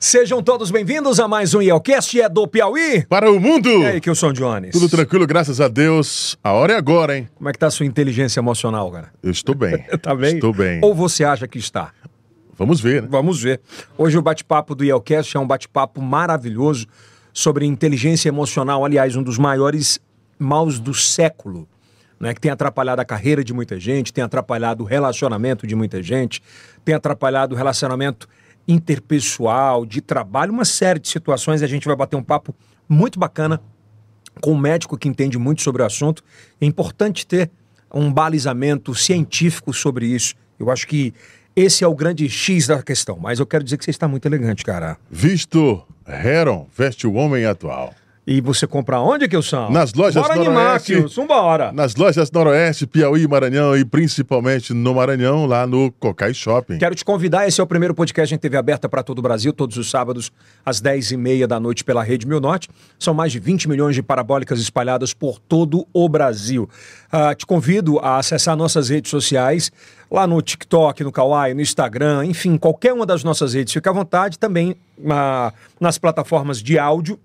Sejam todos bem-vindos a mais um Yelcast, é do Piauí. Para o mundo! E aí, que eu sou o Jones. Tudo tranquilo, graças a Deus. A hora é agora, hein? Como é que tá a sua inteligência emocional, cara? Eu estou bem. tá bem? Estou bem. Ou você acha que está? Vamos ver, né? Vamos ver. Hoje o bate-papo do Yelcast é um bate-papo maravilhoso sobre inteligência emocional, aliás, um dos maiores maus do século. Né, que tem atrapalhado a carreira de muita gente, tem atrapalhado o relacionamento de muita gente, tem atrapalhado o relacionamento interpessoal, de trabalho, uma série de situações. A gente vai bater um papo muito bacana com um médico que entende muito sobre o assunto. É importante ter um balizamento científico sobre isso. Eu acho que esse é o grande X da questão. Mas eu quero dizer que você está muito elegante, cara. Visto Heron, veste o homem atual. E você compra onde, Kilson? Nas lojas Bora Noroeste. animar. Nas lojas Noroeste, Piauí, Maranhão e principalmente no Maranhão, lá no Cocai Shopping. Quero te convidar, esse é o primeiro podcast em TV aberta para todo o Brasil, todos os sábados, às 10h30 da noite pela Rede Mil Norte. São mais de 20 milhões de parabólicas espalhadas por todo o Brasil. Ah, te convido a acessar nossas redes sociais, lá no TikTok, no Kawaii, no Instagram, enfim, qualquer uma das nossas redes. Fica à vontade também ah, nas plataformas de áudio.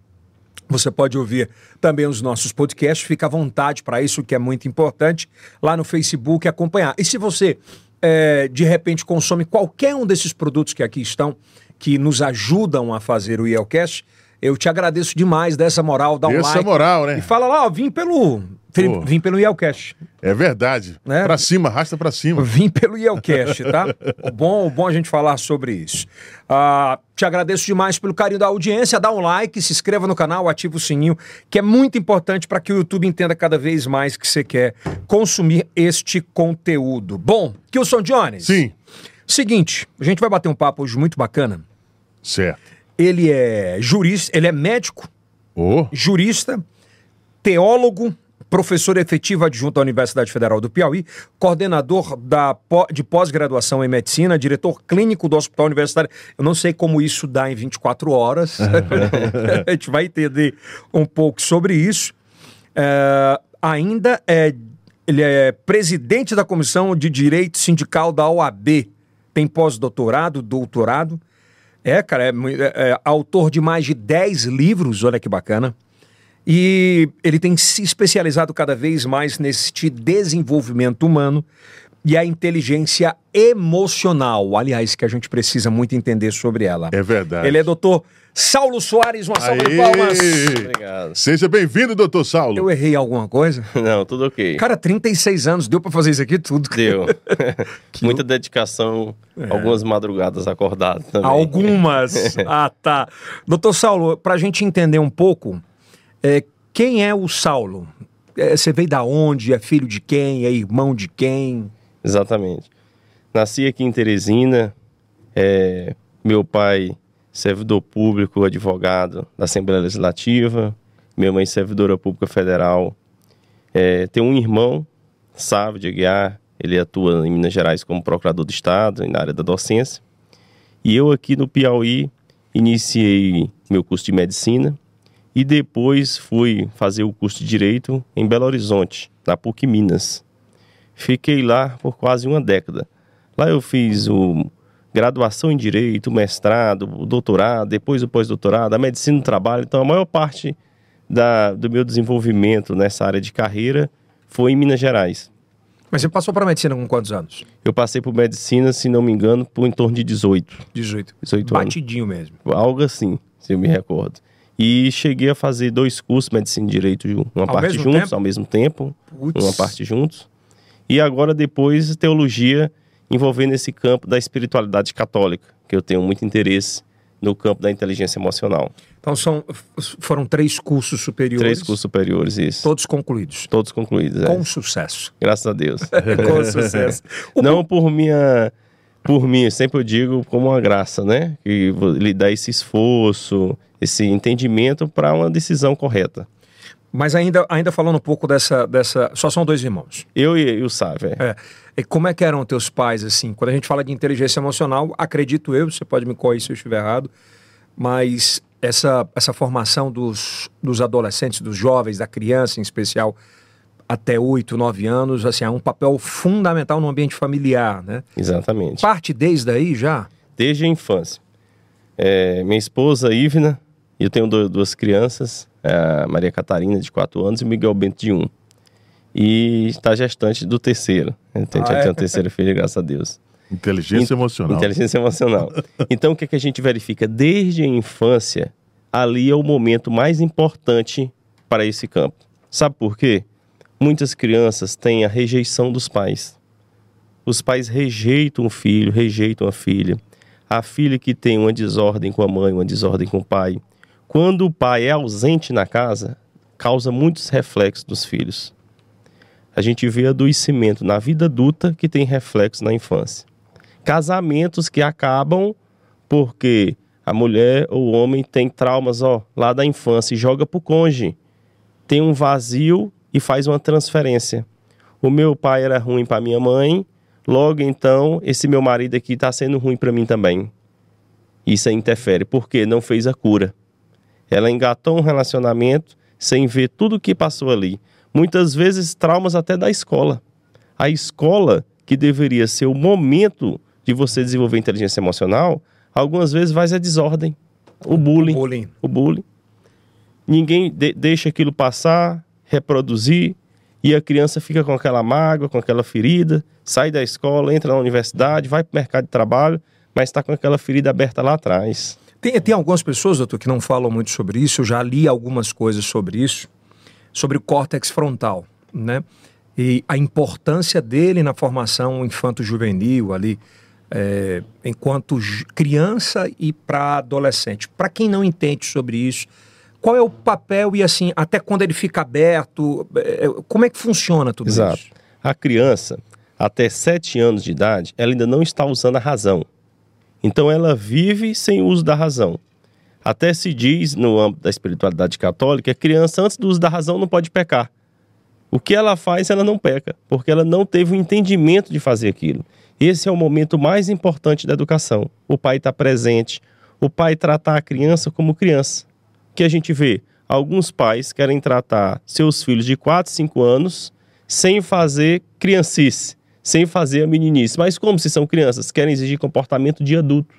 Você pode ouvir também os nossos podcasts, fica à vontade para isso, que é muito importante, lá no Facebook acompanhar. E se você, é, de repente, consome qualquer um desses produtos que aqui estão, que nos ajudam a fazer o Yelcast, eu te agradeço demais dessa moral, dá um Essa like. moral, né? E fala lá, ó, vim pelo, Pô. vim pelo Yelcast. É verdade. Né? Pra cima, arrasta pra cima. Vim pelo Yelcast, tá? O bom, o bom a gente falar sobre isso. Ah, te agradeço demais pelo carinho da audiência. Dá um like, se inscreva no canal, ativa o sininho, que é muito importante para que o YouTube entenda cada vez mais que você quer consumir este conteúdo. Bom, Kilson Jones. Sim, Seguinte, a gente vai bater um papo hoje muito bacana. certo. Ele é jurista, ele é médico, Ô, jurista, teólogo, professor efetivo adjunto da Universidade Federal do Piauí, coordenador da, de pós-graduação em medicina, diretor clínico do Hospital Universitário. Eu não sei como isso dá em 24 horas. a gente vai entender um pouco sobre isso. É, ainda é, ele é presidente da Comissão de Direito Sindical da OAB. Tem pós-doutorado, doutorado. É, cara, é, é, é autor de mais de 10 livros, olha que bacana. E ele tem se especializado cada vez mais neste desenvolvimento humano e a inteligência emocional, aliás, que a gente precisa muito entender sobre ela. é verdade. Ele é doutor Saulo Soares, uma salva de Aê! palmas. Obrigado. Seja bem-vindo, doutor Saulo. Eu errei alguma coisa? Não, tudo ok. Cara, 36 anos, deu pra fazer isso aqui tudo. Deu. Muita dedicação, algumas madrugadas acordado também. Algumas. ah, tá. Doutor Saulo, pra gente entender um pouco, é, quem é o Saulo? É, você veio da onde? É filho de quem? É irmão de quem? Exatamente. Nasci aqui em Teresina. é, meu pai, servidor público, advogado da Assembleia Legislativa. Minha mãe, servidora pública federal. É, tem um irmão, Sávio de Aguiar. Ele atua em Minas Gerais como procurador do Estado, na área da docência. E eu aqui no Piauí iniciei meu curso de medicina e depois fui fazer o curso de direito em Belo Horizonte, na PUC Minas. Fiquei lá por quase uma década. Lá eu fiz o graduação em direito, o mestrado, o doutorado, depois o pós-doutorado, a medicina do trabalho. Então a maior parte da, do meu desenvolvimento nessa área de carreira foi em Minas Gerais. Mas você passou pra medicina com quantos anos? Eu passei por medicina, se não me engano, por em torno de 18, 18. 18 anos. Batidinho mesmo. Algo assim, se eu me recordo. E cheguei a fazer dois cursos, medicina e direito, uma Ao parte juntos, tempo? ao mesmo tempo, Putz. uma parte juntos. E agora depois teologia envolvendo esse campo da espiritualidade católica, que eu tenho muito interesse no campo da inteligência emocional. Então são, foram três cursos superiores. Três cursos superiores, isso. Todos concluídos. Todos concluídos, é. Com sucesso. Graças a Deus. com sucesso. O- Não por minha. Por mim, sempre eu digo como uma graça, né? Que lhe dá esse esforço, esse entendimento para uma decisão correta. Mas ainda, ainda falando um pouco dessa, dessa. Só são dois irmãos. Eu e, e o Sávio, é. É. E como é que eram teus pais, assim? Quando a gente fala de inteligência emocional, acredito eu, você pode me corrigir se eu estiver errado, mas essa, essa formação dos, dos adolescentes, dos jovens, da criança em especial, até 8, 9 anos, assim, é um papel fundamental no ambiente familiar, né? Exatamente. Parte desde aí já? Desde a infância. É, minha esposa, Ivna, e eu tenho duas crianças, a Maria Catarina, de 4 anos, e o Miguel Bento, de 1. E está gestante do terceiro. Tenho, Ah, já é? tenho a terceira filha, graças a Deus. Inteligência emocional. Inteligência emocional. Então, o que, é que a gente verifica? Desde a infância, ali é o momento mais importante para esse campo. Sabe por quê? Muitas crianças têm a rejeição dos pais. Os pais rejeitam o filho, rejeitam a filha. A filha que tem uma desordem com a mãe, uma desordem com o pai. Quando o pai é ausente na casa, causa muitos reflexos nos filhos. A gente vê adoecimento na vida adulta que tem reflexo na infância casamentos que acabam porque a mulher ou o homem tem traumas ó, lá da infância e joga pro cônjuge. Tem um vazio e faz uma transferência. O meu pai era ruim para minha mãe, logo então esse meu marido aqui está sendo ruim para mim também. Isso interfere, porque não fez a cura. Ela engatou um relacionamento sem ver tudo o que passou ali. Muitas vezes traumas até da escola. A escola, que deveria ser o momento de você desenvolver inteligência emocional, algumas vezes vai a desordem. O bullying. Bullying. O bullying. Ninguém de- deixa aquilo passar, reproduzir, e a criança fica com aquela mágoa, com aquela ferida, sai da escola, entra na universidade, vai para o mercado de trabalho, mas está com aquela ferida aberta lá atrás. Tem, tem algumas pessoas, doutor, que não falam muito sobre isso. Eu já li algumas coisas sobre isso, sobre o córtex frontal, né? E a importância dele na formação infanto-juvenil ali, é, enquanto criança e para adolescente. Para quem não entende sobre isso, qual é o papel e assim, até quando ele fica aberto, é, como é que funciona tudo Exato. isso? A criança, até 7 anos de idade, ela ainda não está usando a razão. Então ela vive sem o uso da razão. Até se diz, no âmbito da espiritualidade católica, a criança, antes do uso da razão, não pode pecar. O que ela faz, ela não peca, porque ela não teve o entendimento de fazer aquilo. Esse é o momento mais importante da educação. O pai está presente, o pai tratar a criança como criança. O que a gente vê? Alguns pais querem tratar seus filhos de 4, 5 anos sem fazer criancice, sem fazer a meninice. Mas como se são crianças? Querem exigir comportamento de adulto.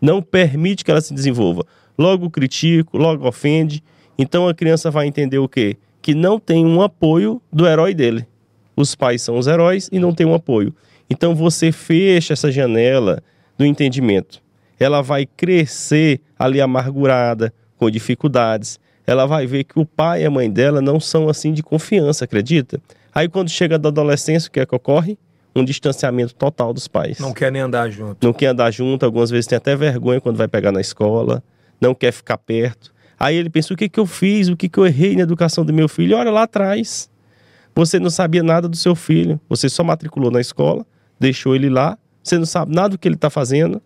Não permite que ela se desenvolva. Logo critica, logo ofende. Então a criança vai entender o quê? Que não tem um apoio do herói dele. Os pais são os heróis e não tem um apoio. Então você fecha essa janela do entendimento. Ela vai crescer ali amargurada, com dificuldades. Ela vai ver que o pai e a mãe dela não são assim de confiança, acredita? Aí quando chega da adolescência, o que é que ocorre? Um distanciamento total dos pais Não quer nem andar junto. não quer andar junto, algumas vezes tem até vergonha quando vai pegar na escola, não quer ficar perto. Aí ele pensa: o que, que eu fiz, o que, que eu errei na educação do meu filho? Olha lá atrás. Você não sabia nada do seu filho, você só matriculou na escola, deixou ele lá, você não sabe nada do que ele está fazendo,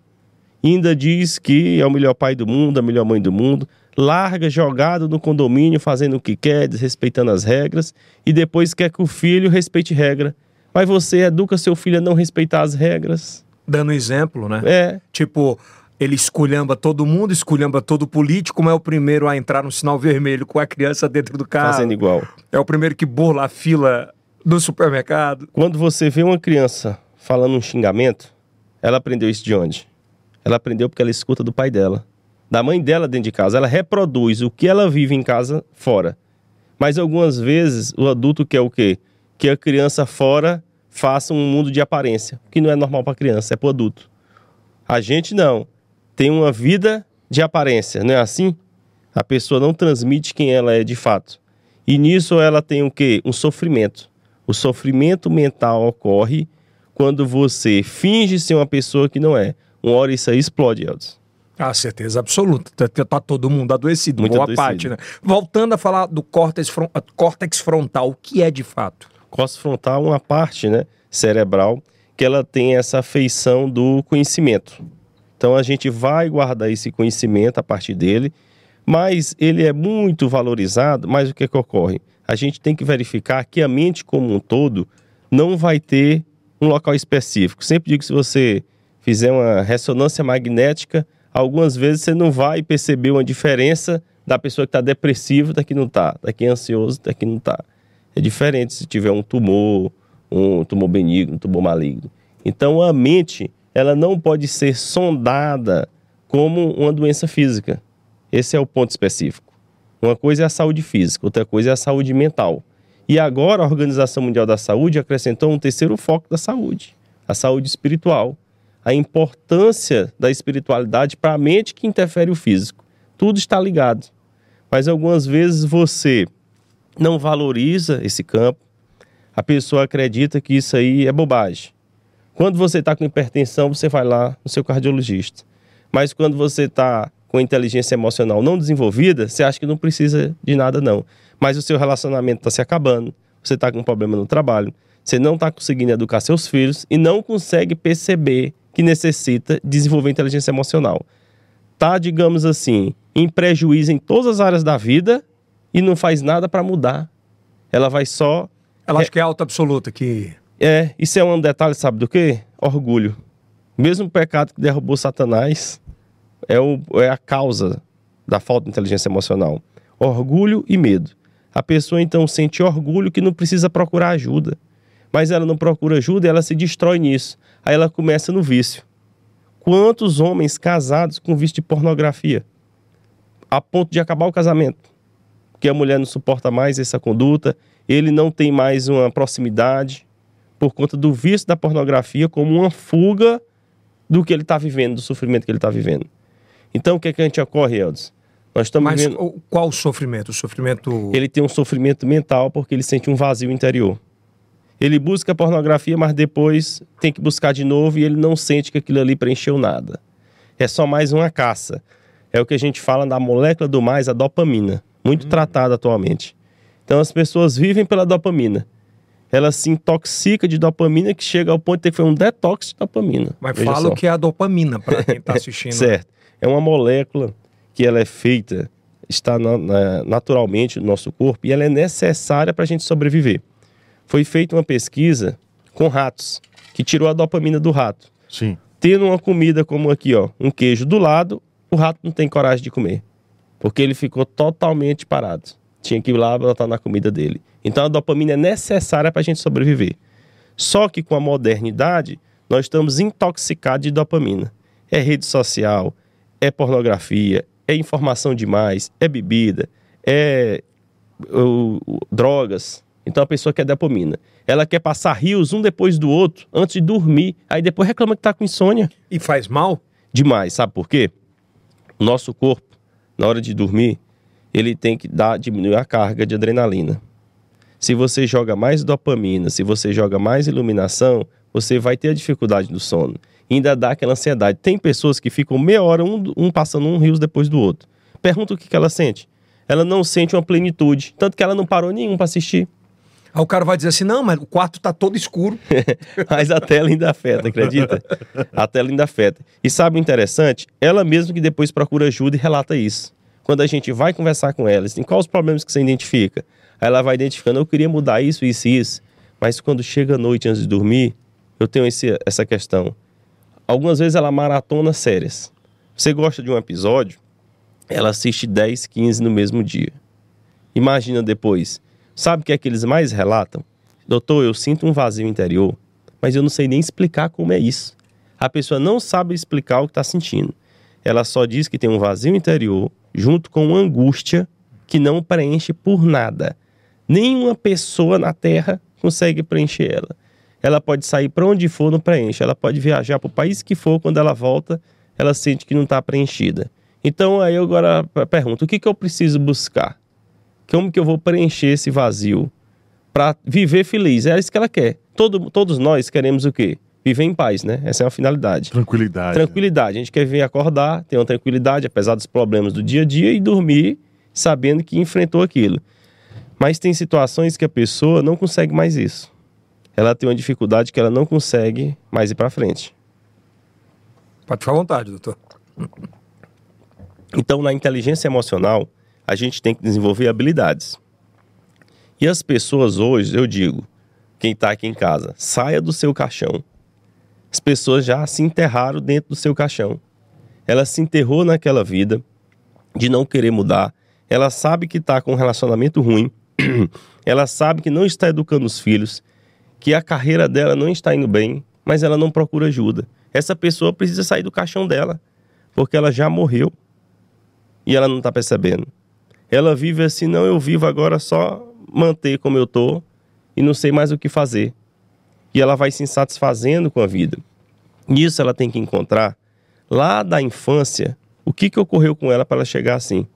ainda diz que é o melhor pai do mundo, a melhor mãe do mundo, larga jogado no condomínio, fazendo o que quer, desrespeitando as regras, e depois quer que o filho respeite regra. Mas você educa seu filho a não respeitar as regras. Dando exemplo, né? É, Tipo, ele esculhamba todo mundo, esculhamba todo político, mas é o primeiro a entrar no sinal vermelho com a criança dentro do carro. fazendo igual. É o primeiro que burla a fila do supermercado. Quando você vê uma criança falando um xingamento, ela aprendeu isso de onde? Ela aprendeu porque ela escuta do pai dela, da mãe dela dentro de casa. Ela reproduz o que ela vive em casa fora. Mas algumas vezes o adulto quer o quê? Que a criança fora faça um mundo de aparência, que não é normal para criança, é para adulto. A gente não. Tem uma vida de aparência, não é assim? A pessoa não transmite quem ela é de fato. E nisso ela tem o quê? Um sofrimento. O sofrimento mental ocorre quando você finge ser uma pessoa que não é. Uma hora isso aí explode, Eldes. Ah, certeza absoluta. Tá, tá todo mundo adoecido, Muito boa adoecido. parte, né? Voltando a falar do córtex, fron- ah, córtex frontal, o que é de fato? Costa frontal é uma parte né, cerebral que ela tem essa feição do conhecimento. Então a gente vai guardar esse conhecimento a partir dele, mas ele é muito valorizado. Mas o que, que ocorre? A gente tem que verificar que a mente como um todo não vai ter um local específico. Sempre digo que se você fizer uma ressonância magnética, algumas vezes você não vai perceber uma diferença da pessoa que está depressiva da que não está, da que é ansioso da que não está. É diferente se tiver um tumor, um tumor benigno, um tumor maligno. Então a mente, ela não pode ser sondada como uma doença física. Esse é o ponto específico. Uma coisa é a saúde física, outra coisa é a saúde mental. E agora a Organização Mundial da Saúde acrescentou um terceiro foco da saúde, a saúde espiritual. A importância da espiritualidade para a mente que interfere o físico. Tudo está ligado. Mas algumas vezes você não valoriza esse campo, a pessoa acredita que isso aí é bobagem. Quando você está com hipertensão, você vai lá no seu cardiologista. Mas quando você está com inteligência emocional não desenvolvida, você acha que não precisa de nada, não. Mas o seu relacionamento está se acabando, você está com um problema no trabalho, você não está conseguindo educar seus filhos e não consegue perceber que necessita desenvolver inteligência emocional. Tá, digamos assim, em prejuízo em todas as áreas da vida e não faz nada para mudar. Ela vai só. Ela acha que é alta absoluta, que. É, isso é um detalhe, sabe do quê? Orgulho. Mesmo pecado que derrubou Satanás é, o, é a causa da falta de inteligência emocional. Orgulho e medo. A pessoa então sente orgulho que não precisa procurar ajuda. Mas ela não procura ajuda e ela se destrói nisso. Aí ela começa no vício. Quantos homens casados com vício de pornografia? A ponto de acabar o casamento porque a mulher não suporta mais essa conduta, ele não tem mais uma proximidade por conta do vício da pornografia como uma fuga do que ele está vivendo, do sofrimento que ele está vivendo. Então, o que, é que a gente ocorre, Eldes? Nós estamos Mas vivendo... qual o sofrimento? O sofrimento... Ele tem um sofrimento mental porque ele sente um vazio interior. Ele busca a pornografia, mas depois tem que buscar de novo e ele não sente que aquilo ali preencheu nada. É só mais uma caça. É o que a gente fala da molécula do mais, a dopamina muito hum. tratada atualmente. Então as pessoas vivem pela dopamina. Ela se intoxica de dopamina que chega ao ponto de ter que fazer um detox de dopamina. Mas fala o que é a dopamina para quem está assistindo. certo. É uma molécula que ela é feita, está na, na, naturalmente no nosso corpo e ela é necessária para a gente sobreviver. Foi feita uma pesquisa com ratos, que tirou a dopamina do rato. Sim. Tendo uma comida como aqui, ó, um queijo do lado, o rato não tem coragem de comer porque ele ficou totalmente parado. Tinha que ir lá botar na comida dele. Então a dopamina é necessária para a gente sobreviver. Só que com a modernidade, nós estamos intoxicados de dopamina. É rede social, é pornografia, é informação demais, é bebida, é drogas. Então a pessoa quer dopamina. Ela quer passar rios um depois do outro antes de dormir. Aí depois reclama que está com insônia. E faz mal? Demais. Sabe por quê? O nosso corpo na hora de dormir, ele tem que dar, diminuir a carga de adrenalina. Se você joga mais dopamina, se você joga mais iluminação, você vai ter a dificuldade do sono. E ainda dá aquela ansiedade. Tem pessoas que ficam meia hora, um, um passando um rio depois do outro. Pergunta o que, que ela sente. Ela não sente uma plenitude. Tanto que ela não parou nenhum para assistir. Aí o cara vai dizer assim: não, mas o quarto tá todo escuro. mas a tela ainda afeta, acredita? A tela ainda afeta. E sabe o interessante? Ela mesma que depois procura ajuda e relata isso. Quando a gente vai conversar com ela, assim, quais os problemas que você identifica? Aí ela vai identificando: eu queria mudar isso, isso e isso. Mas quando chega a noite antes de dormir, eu tenho esse, essa questão. Algumas vezes ela maratona séries. Você gosta de um episódio, ela assiste 10, 15 no mesmo dia. Imagina depois Sabe o que é que eles mais relatam? Doutor, eu sinto um vazio interior, mas eu não sei nem explicar como é isso. A pessoa não sabe explicar o que está sentindo. Ela só diz que tem um vazio interior junto com uma angústia que não preenche por nada. Nenhuma pessoa na Terra consegue preencher ela. Ela pode sair para onde for, não preenche. Ela pode viajar para o país que for, quando ela volta, ela sente que não está preenchida. Então aí eu agora pergunto: o que, que eu preciso buscar? Como que eu vou preencher esse vazio para viver feliz? É isso que ela quer. Todo, todos nós queremos o quê? Viver em paz, né? Essa é uma finalidade. Tranquilidade. Tranquilidade. A gente quer ver acordar, ter uma tranquilidade, apesar dos problemas do dia a dia, e dormir sabendo que enfrentou aquilo. Mas tem situações que a pessoa não consegue mais isso. Ela tem uma dificuldade que ela não consegue mais ir para frente. Pode ficar à vontade, doutor. Então, na inteligência emocional, a gente tem que desenvolver habilidades. E as pessoas hoje, eu digo, quem está aqui em casa, saia do seu caixão. As pessoas já se enterraram dentro do seu caixão. Ela se enterrou naquela vida de não querer mudar. Ela sabe que está com um relacionamento ruim. ela sabe que não está educando os filhos, que a carreira dela não está indo bem, mas ela não procura ajuda. Essa pessoa precisa sair do caixão dela. porque ela já morreu e ela não está percebendo. Ela vive assim, não, eu vivo agora só manter como eu tô e não sei mais o que fazer. E ela vai se insatisfazendo com a vida. Nisso ela tem que encontrar, lá da infância, o que, que ocorreu com ela para ela chegar assim.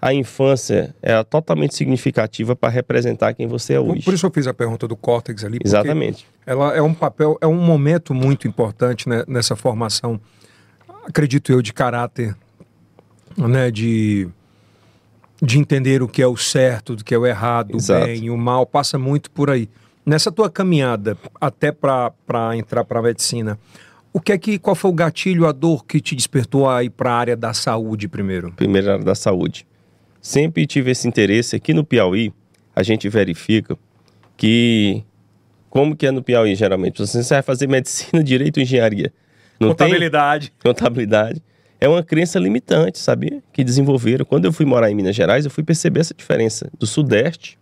A infância é totalmente significativa para representar quem você é hoje. Por isso eu fiz a pergunta do córtex ali. Exatamente. Ela é um papel, é um momento muito importante né, nessa formação, acredito eu, de caráter, né, de, de entender o que é o certo, do que é o errado, o Exato. bem, o mal, passa muito por aí. Nessa tua caminhada até para entrar para a medicina, o que é que, qual foi o gatilho, a dor que te despertou a ir para a área da saúde primeiro? primeira área da saúde. Sempre tive esse interesse. Aqui no Piauí, a gente verifica que, como que é no Piauí, geralmente? Você vai fazer medicina, direito engenharia. Não tem Contabilidade. É uma crença limitante, sabia? Que desenvolveram. Quando eu fui morar em Minas Gerais, eu fui perceber essa diferença do Sudeste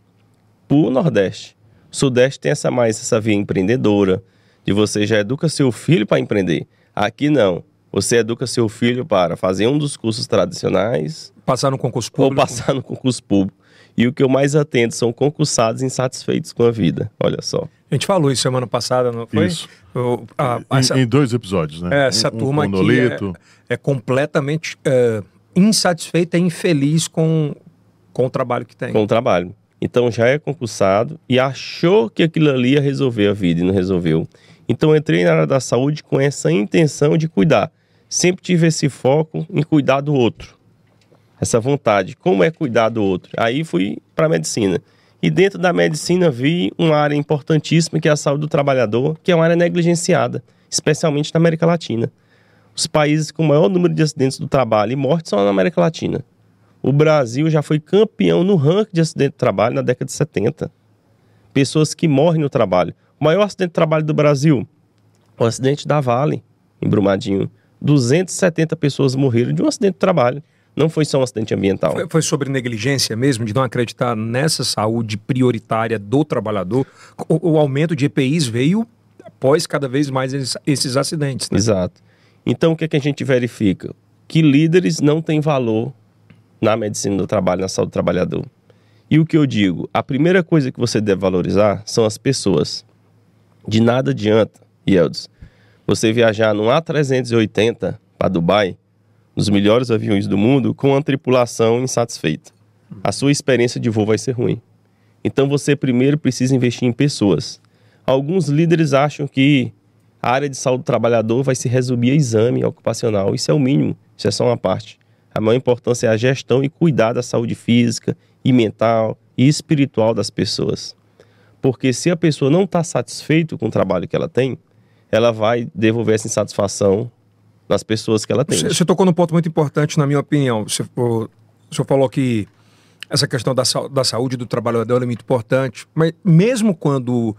para o Nordeste. O Sudeste tem essa mais essa via empreendedora, de você já educa seu filho para empreender. Aqui não. Você educa seu filho para fazer um dos cursos tradicionais Passar no concurso ou público. passar no concurso público. E o que eu mais atendo são concursados insatisfeitos com a vida. Olha só. A gente falou isso semana passada, não foi? Isso. O- a- Em- essa, em, dois episódios, né? é, essa Um- um turma com aqui é, é completamente é, insatisfeita e infeliz com, com o trabalho que tem. com o trabalho. Então já é concursado e achou que aquilo ali ia resolver a vida e não resolveu. Então entrei na área da saúde com essa intenção de cuidar. Sempre tive esse foco em cuidar do outro. Essa vontade. Como é cuidar do outro? Aí fui para a medicina. E dentro da medicina vi uma área importantíssima que é a saúde do trabalhador, que é uma área negligenciada, especialmente na América Latina. Os países com maior número de acidentes do trabalho e mortes são na América Latina. O Brasil já foi campeão no ranking de acidente de trabalho na década de 70. Pessoas que morrem no trabalho. O maior acidente de trabalho do Brasil, o acidente da Vale, em Brumadinho. 270 pessoas morreram de um acidente de trabalho. Não foi só um acidente ambiental. Foi, foi sobre negligência mesmo, de não acreditar nessa saúde prioritária do trabalhador. O, o aumento de EPIs veio após cada vez mais esses, esses acidentes. né? Exato. Então, o que, é que a gente verifica? Que líderes não têm valor na medicina do trabalho, na saúde do trabalhador. E o que eu digo? A primeira coisa que você deve valorizar são as pessoas. De nada adianta, Yeldes, você viajar num A380 para Dubai, nos melhores aviões do mundo, com uma tripulação insatisfeita. A sua experiência de voo vai ser ruim. Então você primeiro precisa investir em pessoas. Alguns líderes acham que a área de saúde do trabalhador vai se resumir a exame ocupacional. Isso é o mínimo, isso é só uma parte. A maior importância é a gestão e cuidar da saúde física e mental e espiritual das pessoas. Porque se a pessoa não está satisfeita com o trabalho que ela tem, ela vai devolver essa insatisfação nas pessoas que ela tem. Você, tocou num ponto muito importante, na minha opinião. Você, o, o senhor falou que essa questão da, da saúde do trabalhador é muito importante, mas mesmo quando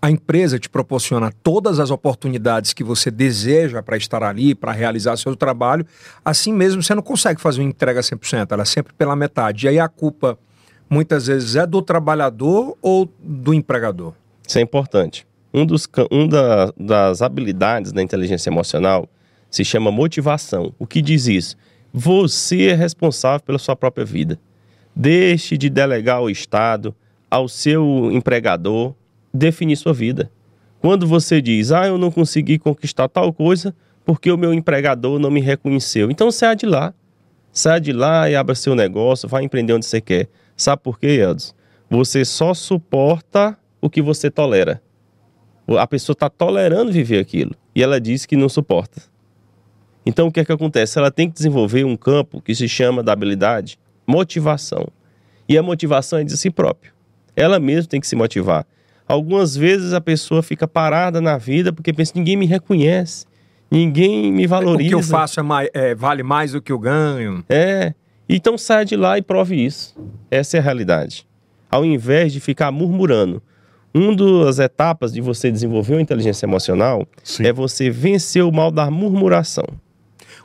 a empresa te proporciona todas as oportunidades que você deseja para estar ali, para realizar seu trabalho, assim mesmo você não consegue fazer uma entrega 100%, ela é sempre pela metade. E aí a culpa, muitas vezes, é do trabalhador ou do empregador? Isso é importante. Um, dos, um da- das habilidades da inteligência emocional se chama motivação. O que diz isso? Você é responsável pela sua própria vida. Deixe de delegar ao Estado, ao seu empregador, definir sua vida. Quando você diz, ah, eu não consegui conquistar tal coisa porque o meu empregador não me reconheceu. Então saia de lá. Saia de lá e abra seu negócio, vá empreender onde você quer. Sabe por quê, Eldos? Você só suporta o que você tolera. A pessoa está tolerando viver aquilo e ela diz que não suporta. Então o que é que acontece? Ela tem que desenvolver um campo que se chama da habilidade motivação. E a motivação é de si próprio. Ela mesma tem que se motivar. Algumas vezes a pessoa fica parada na vida porque pensa: ninguém me reconhece, ninguém me valoriza. O que eu faço é mai- é, vale mais do que eu ganho. É. Então saia de lá e prove isso. Essa é a realidade. Ao invés de ficar murmurando. Uma das etapas de você desenvolver uma inteligência emocional Sim. é você vencer o mal da murmuração.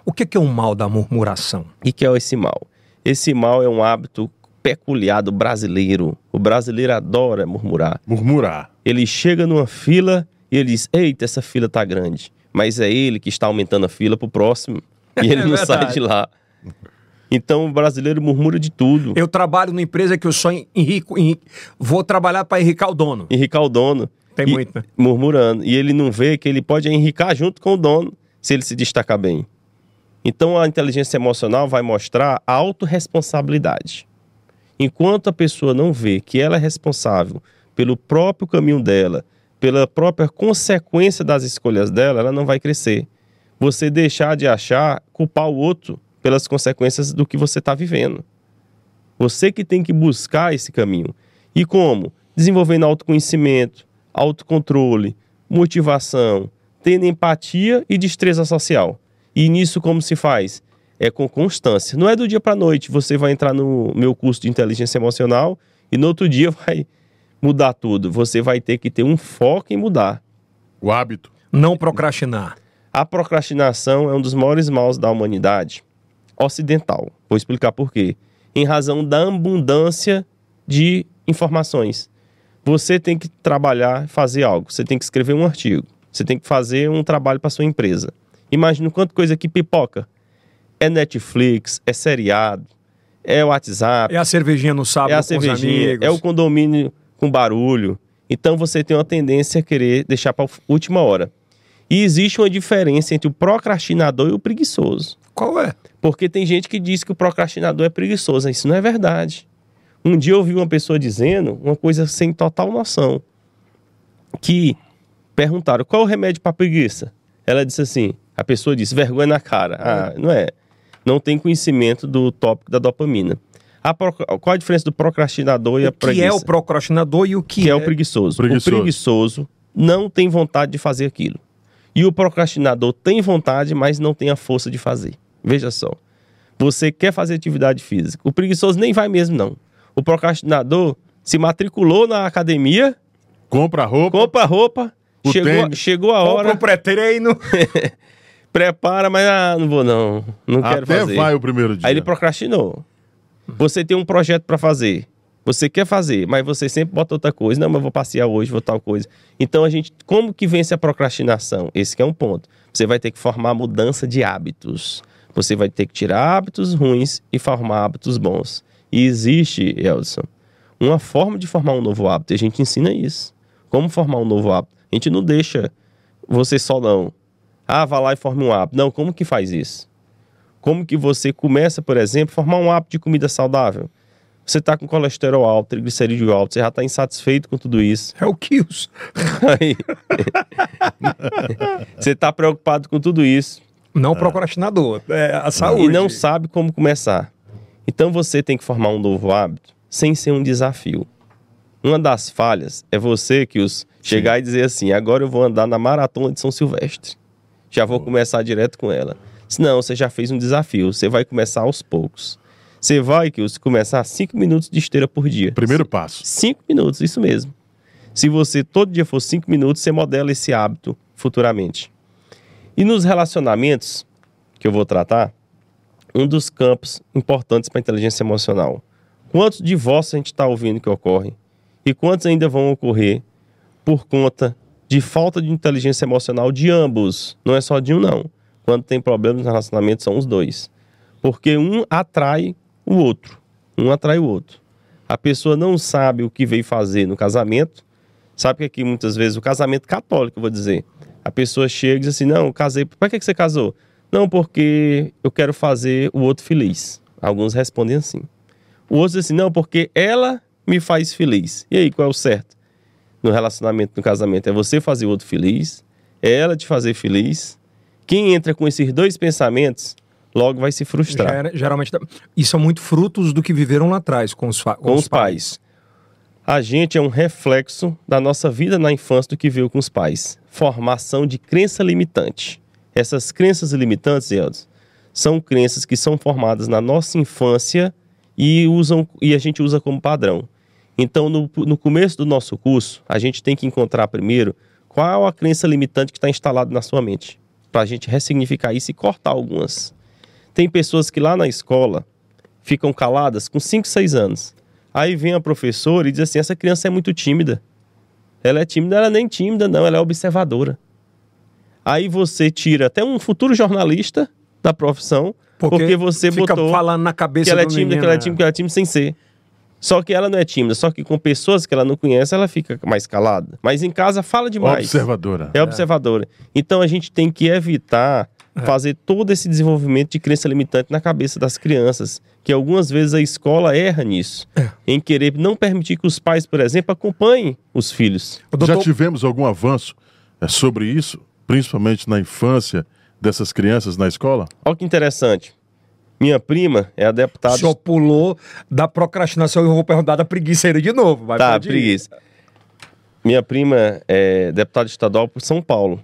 O que que é o mal da murmuração? E que é esse mal? Esse mal é um hábito peculiar do brasileiro. O brasileiro adora murmurar. Murmurar. Ele chega numa fila e ele diz: Eita, essa fila tá grande. Mas é ele que está aumentando a fila pro próximo. E ele É não sai verdade. de lá. Então o brasileiro murmura de tudo. Eu trabalho numa empresa que eu só enrico, enrico vou trabalhar para enricar o dono. Enricar o dono. Tem e- muito, né? Murmurando. E ele não vê que ele pode enricar junto com o dono se ele se destacar bem. Então a inteligência emocional vai mostrar a autorresponsabilidade. Enquanto a pessoa não vê que ela é responsável pelo próprio caminho dela, pela própria consequência das escolhas dela, ela não vai crescer. Você deixar de achar, culpar o outro pelas consequências do que você está vivendo. Você que tem que buscar esse caminho. E como? Desenvolvendo autoconhecimento, autocontrole, motivação, tendo empatia e destreza social. E nisso como se faz? É com constância. Não é do dia para noite. Você vai entrar no meu curso de inteligência emocional e no outro dia vai mudar tudo. Você vai ter que ter um foco em mudar. O hábito. Não procrastinar. A procrastinação é um dos maiores maus da humanidade ocidental. Vou explicar por quê. Em razão da abundância de informações. Você tem que trabalhar, fazer algo. Você tem que escrever um artigo. Você tem que fazer um trabalho para sua empresa. Imagina o quanto coisa que pipoca. É Netflix, é seriado, é WhatsApp, É a cervejinha no sábado é a com os cervejinha, amigos. é o condomínio com barulho. Então você tem uma tendência a querer deixar para a última hora. E existe uma diferença entre o procrastinador e o preguiçoso. Qual é? Porque tem gente que diz que o procrastinador é preguiçoso. Isso não é verdade. Um dia eu ouvi uma pessoa dizendo uma coisa sem total noção. Que perguntaram qual é o remédio para preguiça. Ela disse assim: a pessoa disse vergonha na cara. Ah, não é. Não tem conhecimento do tópico da dopamina. A pro- Qual a diferença do procrastinador e a O que preguiça? é o procrastinador e o que, que é o preguiçoso. Preguiçoso. O preguiçoso não tem vontade de fazer aquilo. E o procrastinador tem vontade, mas não tem a força de fazer. Veja só. Você quer fazer atividade física. O preguiçoso nem vai mesmo, não. O procrastinador se matriculou na academia, Compra roupa. compra roupa, O chegou, tênis. chegou a Compra hora, o pré-treino. prepara, mas ah, não vou não. Não quero Até fazer. vai o primeiro dia. Aí ele procrastinou. Você tem um projeto para fazer. Você quer fazer, mas você sempre bota outra coisa. Não, mas eu vou passear hoje, vou tal coisa. Então a gente, como que vence a procrastinação? Esse que é um ponto. Você vai ter que formar mudança de hábitos. Você vai ter que tirar hábitos ruins e formar hábitos bons. E existe, Elson, uma forma de formar um novo hábito. E a gente ensina isso. Como formar um novo hábito? A gente não deixa você só não. Ah, vá lá e forme um hábito. Não, como que faz isso? Como que você começa, por exemplo, a formar um hábito de comida saudável? Você está com colesterol alto, triglicerídeo alto, você já está insatisfeito com tudo isso. É o Kills. Aí- você está preocupado com tudo isso Não procrastinador. É a saúde. e não sabe como começar. Então você tem que formar um novo hábito sem ser um desafio. Uma das falhas é você que os chegar e dizer assim: agora eu vou andar na maratona de São Silvestre. Já vou começar direto com ela. Se não, você já fez um desafio. Você vai começar aos poucos. Você vai que os começar cinco minutos de esteira por dia. Primeiro passo. Cinco minutos, isso mesmo. Se você todo dia for cinco minutos, você modela esse hábito futuramente. E nos relacionamentos que eu vou tratar, um dos campos importantes para a inteligência emocional. Quantos divórcios a gente está ouvindo que ocorrem? E quantos ainda vão ocorrer por conta de falta de inteligência emocional de ambos? Não é só de um, não. Quando tem problemas no relacionamento, são os dois. Porque um atrai o outro. Um atrai o outro. A pessoa não sabe o que veio fazer no casamento. Sabe que aqui muitas vezes o casamento católico, eu vou dizer. A pessoa chega e diz assim: Não, casei. Para que que você casou? Não, porque eu quero fazer o outro feliz. Alguns respondem assim. O outro diz assim: Não, porque ela me faz feliz. E aí, qual é o certo? No relacionamento, no casamento, é você fazer o outro feliz, é ela te fazer feliz. Quem entra com esses dois pensamentos, logo vai se frustrar. Gera- geralmente. E são muito frutos do que viveram lá atrás com os, fa- com os pais. A gente é um reflexo da nossa vida na infância do que veio com os pais. Formação de crença limitante. Essas crenças limitantes, Eldos, são crenças que são formadas na nossa infância e, usam, e a gente usa como padrão. Então, no, no começo do nosso curso, a gente tem que encontrar primeiro qual a crença limitante que está instalada na sua mente, para a gente ressignificar isso e cortar algumas. Tem pessoas que lá na escola ficam caladas com 5, 6 anos. Aí vem a professora e diz assim: essa criança é muito tímida. Ela é tímida, ela nem tímida, não, ela é observadora. Aí você tira até um futuro jornalista da profissão porque, você fica botou falando na cabeça que ela é tímida, menino, que ela é tímida, que ela é tímida sem ser. Só que ela não é tímida, só que com pessoas que ela não conhece, ela fica mais calada. Mas em casa fala demais. Observadora. É observadora. Então a gente tem que evitar É. fazer todo esse desenvolvimento de crença limitante na cabeça das crianças, que algumas vezes a escola erra nisso, É. em querer não permitir que os pais, por exemplo, acompanhem os filhos. Já tivemos algum avanço é, sobre isso, principalmente na infância dessas crianças na escola? Olha que interessante. Minha prima é a O deputada. senhor pulou da procrastinação e eu vou perguntar da preguiça aí de novo. Vai, Tá, preguiça. Minha prima é deputada estadual por São Paulo,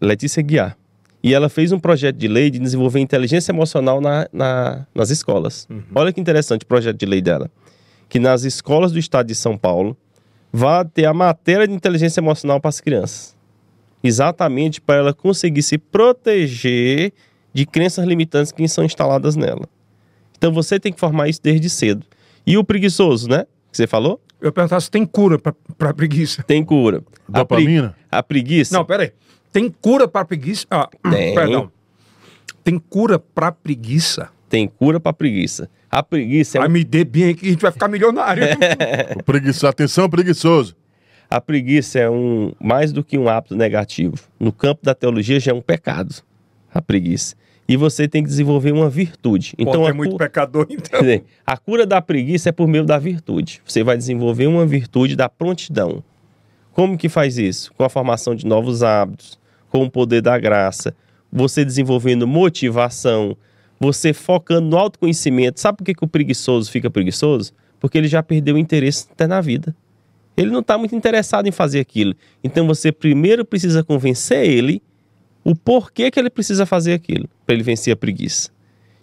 Letícia Guiar. E ela fez um projeto de lei de desenvolver inteligência emocional na- na- nas escolas. Olha que interessante o projeto de lei dela. Que nas escolas do estado de São Paulo vai ter a matéria de inteligência emocional para as crianças. Exatamente para ela conseguir se proteger de crenças limitantes que são instaladas nela. Então você tem que formar isso desde cedo. E o preguiçoso, né? Que você falou? Eu perguntar se tem cura pra, pra preguiça. Tem cura. A, pregui- Dopamina? a preguiça. Não, peraí. Tem cura pra preguiça? Ah, Tem. Perdão. Tem cura pra preguiça? Tem cura pra preguiça. A preguiça é, Vai um- me dê bem aqui, a gente vai ficar milionário. O preguiçoso, atenção, preguiçoso. a preguiça é um mais do que um hábito negativo. No campo da teologia já é um pecado. A preguiça. E você tem que desenvolver uma virtude. Então, Então tem muito pecador, então. Dizer, a cura da preguiça é por meio da virtude. Você vai desenvolver uma virtude da prontidão. Como que faz isso? Com a formação de novos hábitos, com o poder da graça, você desenvolvendo motivação, você focando no autoconhecimento. Sabe por que, que o preguiçoso fica preguiçoso? Porque ele já perdeu o interesse até na vida. Ele não está muito interessado em fazer aquilo. Então você primeiro precisa convencer ele o porquê que ele precisa fazer aquilo, para ele vencer a preguiça.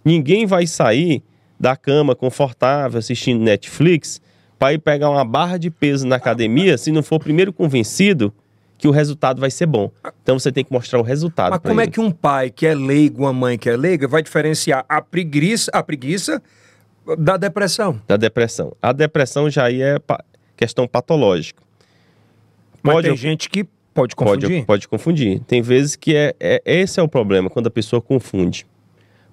Ninguém vai sair da cama confortável assistindo Netflix para ir pegar uma barra de peso na academia se não for primeiro convencido que o resultado vai ser bom. Então você tem que mostrar o resultado. Mas como é ele. que um pai que é leigo, uma mãe que é leiga, vai diferenciar a preguiça, a preguiça da depressão? da depressão? A depressão já aí é pa- questão patológica. Mas Pode tem gente que pode Pode, confundir. pode confundir. Tem vezes que é, é- esse é o problema, quando a pessoa confunde.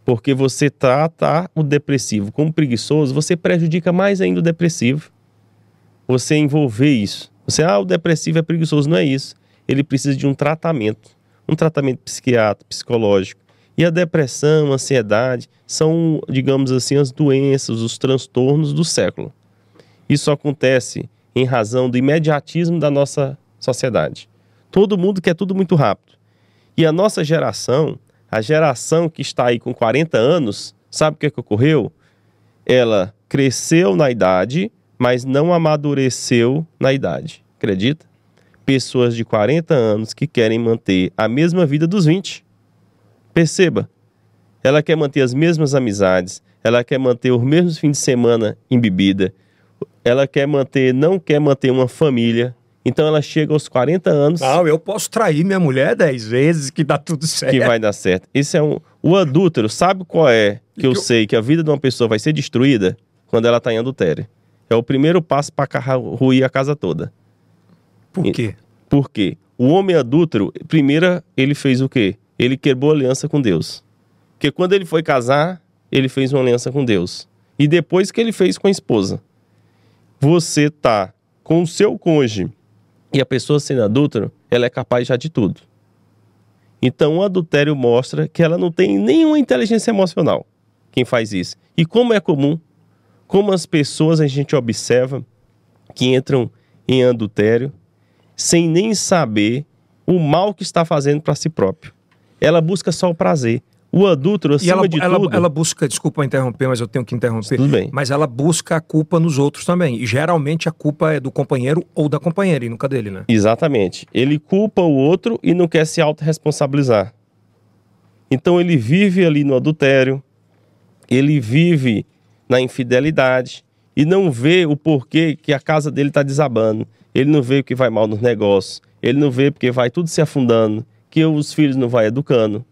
Porque você trata o depressivo como preguiçoso, você prejudica mais ainda o depressivo. Você envolver isso. Você, ah, o depressivo é preguiçoso. Não é isso. Ele precisa de um tratamento. Um tratamento psiquiátrico, psicológico. E a depressão, a ansiedade, são, digamos assim, as doenças, os transtornos do século. Isso acontece em razão do imediatismo da nossa sociedade. Todo mundo quer tudo muito rápido. E a nossa geração, a geração que está aí com 40 anos, sabe o que, é que ocorreu? Ela cresceu na idade, mas não amadureceu na idade. Acredita? Pessoas de 40 anos que querem manter a mesma vida dos 20. Perceba, ela quer manter as mesmas amizades, ela quer manter os mesmos fins de semana em bebida, ela quer manter, não quer manter uma família. Então ela chega aos 40 anos Não, eu posso trair minha mulher dez vezes que dá tudo certo. que vai dar certo. Isso é um. O adúltero, sabe qual é que eu que eu- sei que a vida de uma pessoa vai ser destruída quando ela está em adultério? É o primeiro passo para ruir a casa toda. Por quê? Por quê? O homem adúltero, primeiro ele fez o quê? Ele quebrou aliança com Deus. Porque quando ele foi casar, ele fez uma aliança com Deus. E depois que ele fez com a esposa. Você tá com o seu cônjuge e a pessoa sendo adúltero, ela é capaz já de tudo. Então o adultério mostra que ela não tem nenhuma inteligência emocional. Quem faz isso? E como é comum, como as pessoas a gente observa que entram em adultério sem nem saber o mal que está fazendo para si próprio. Ela busca só o prazer. O adúltero, E acima ela, de ela, tudo... ela busca, desculpa interromper, mas eu tenho que interromper. Tudo bem. Mas ela busca a culpa nos outros também. E geralmente a culpa é do companheiro ou da companheira, e nunca dele, né? Exatamente. Ele culpa o outro e não quer se autorresponsabilizar. Então ele vive ali no adultério, ele vive na infidelidade e não vê o porquê que a casa dele está desabando. Ele não vê que vai mal nos negócios, ele não vê porque vai tudo se afundando, que os filhos não vai educando.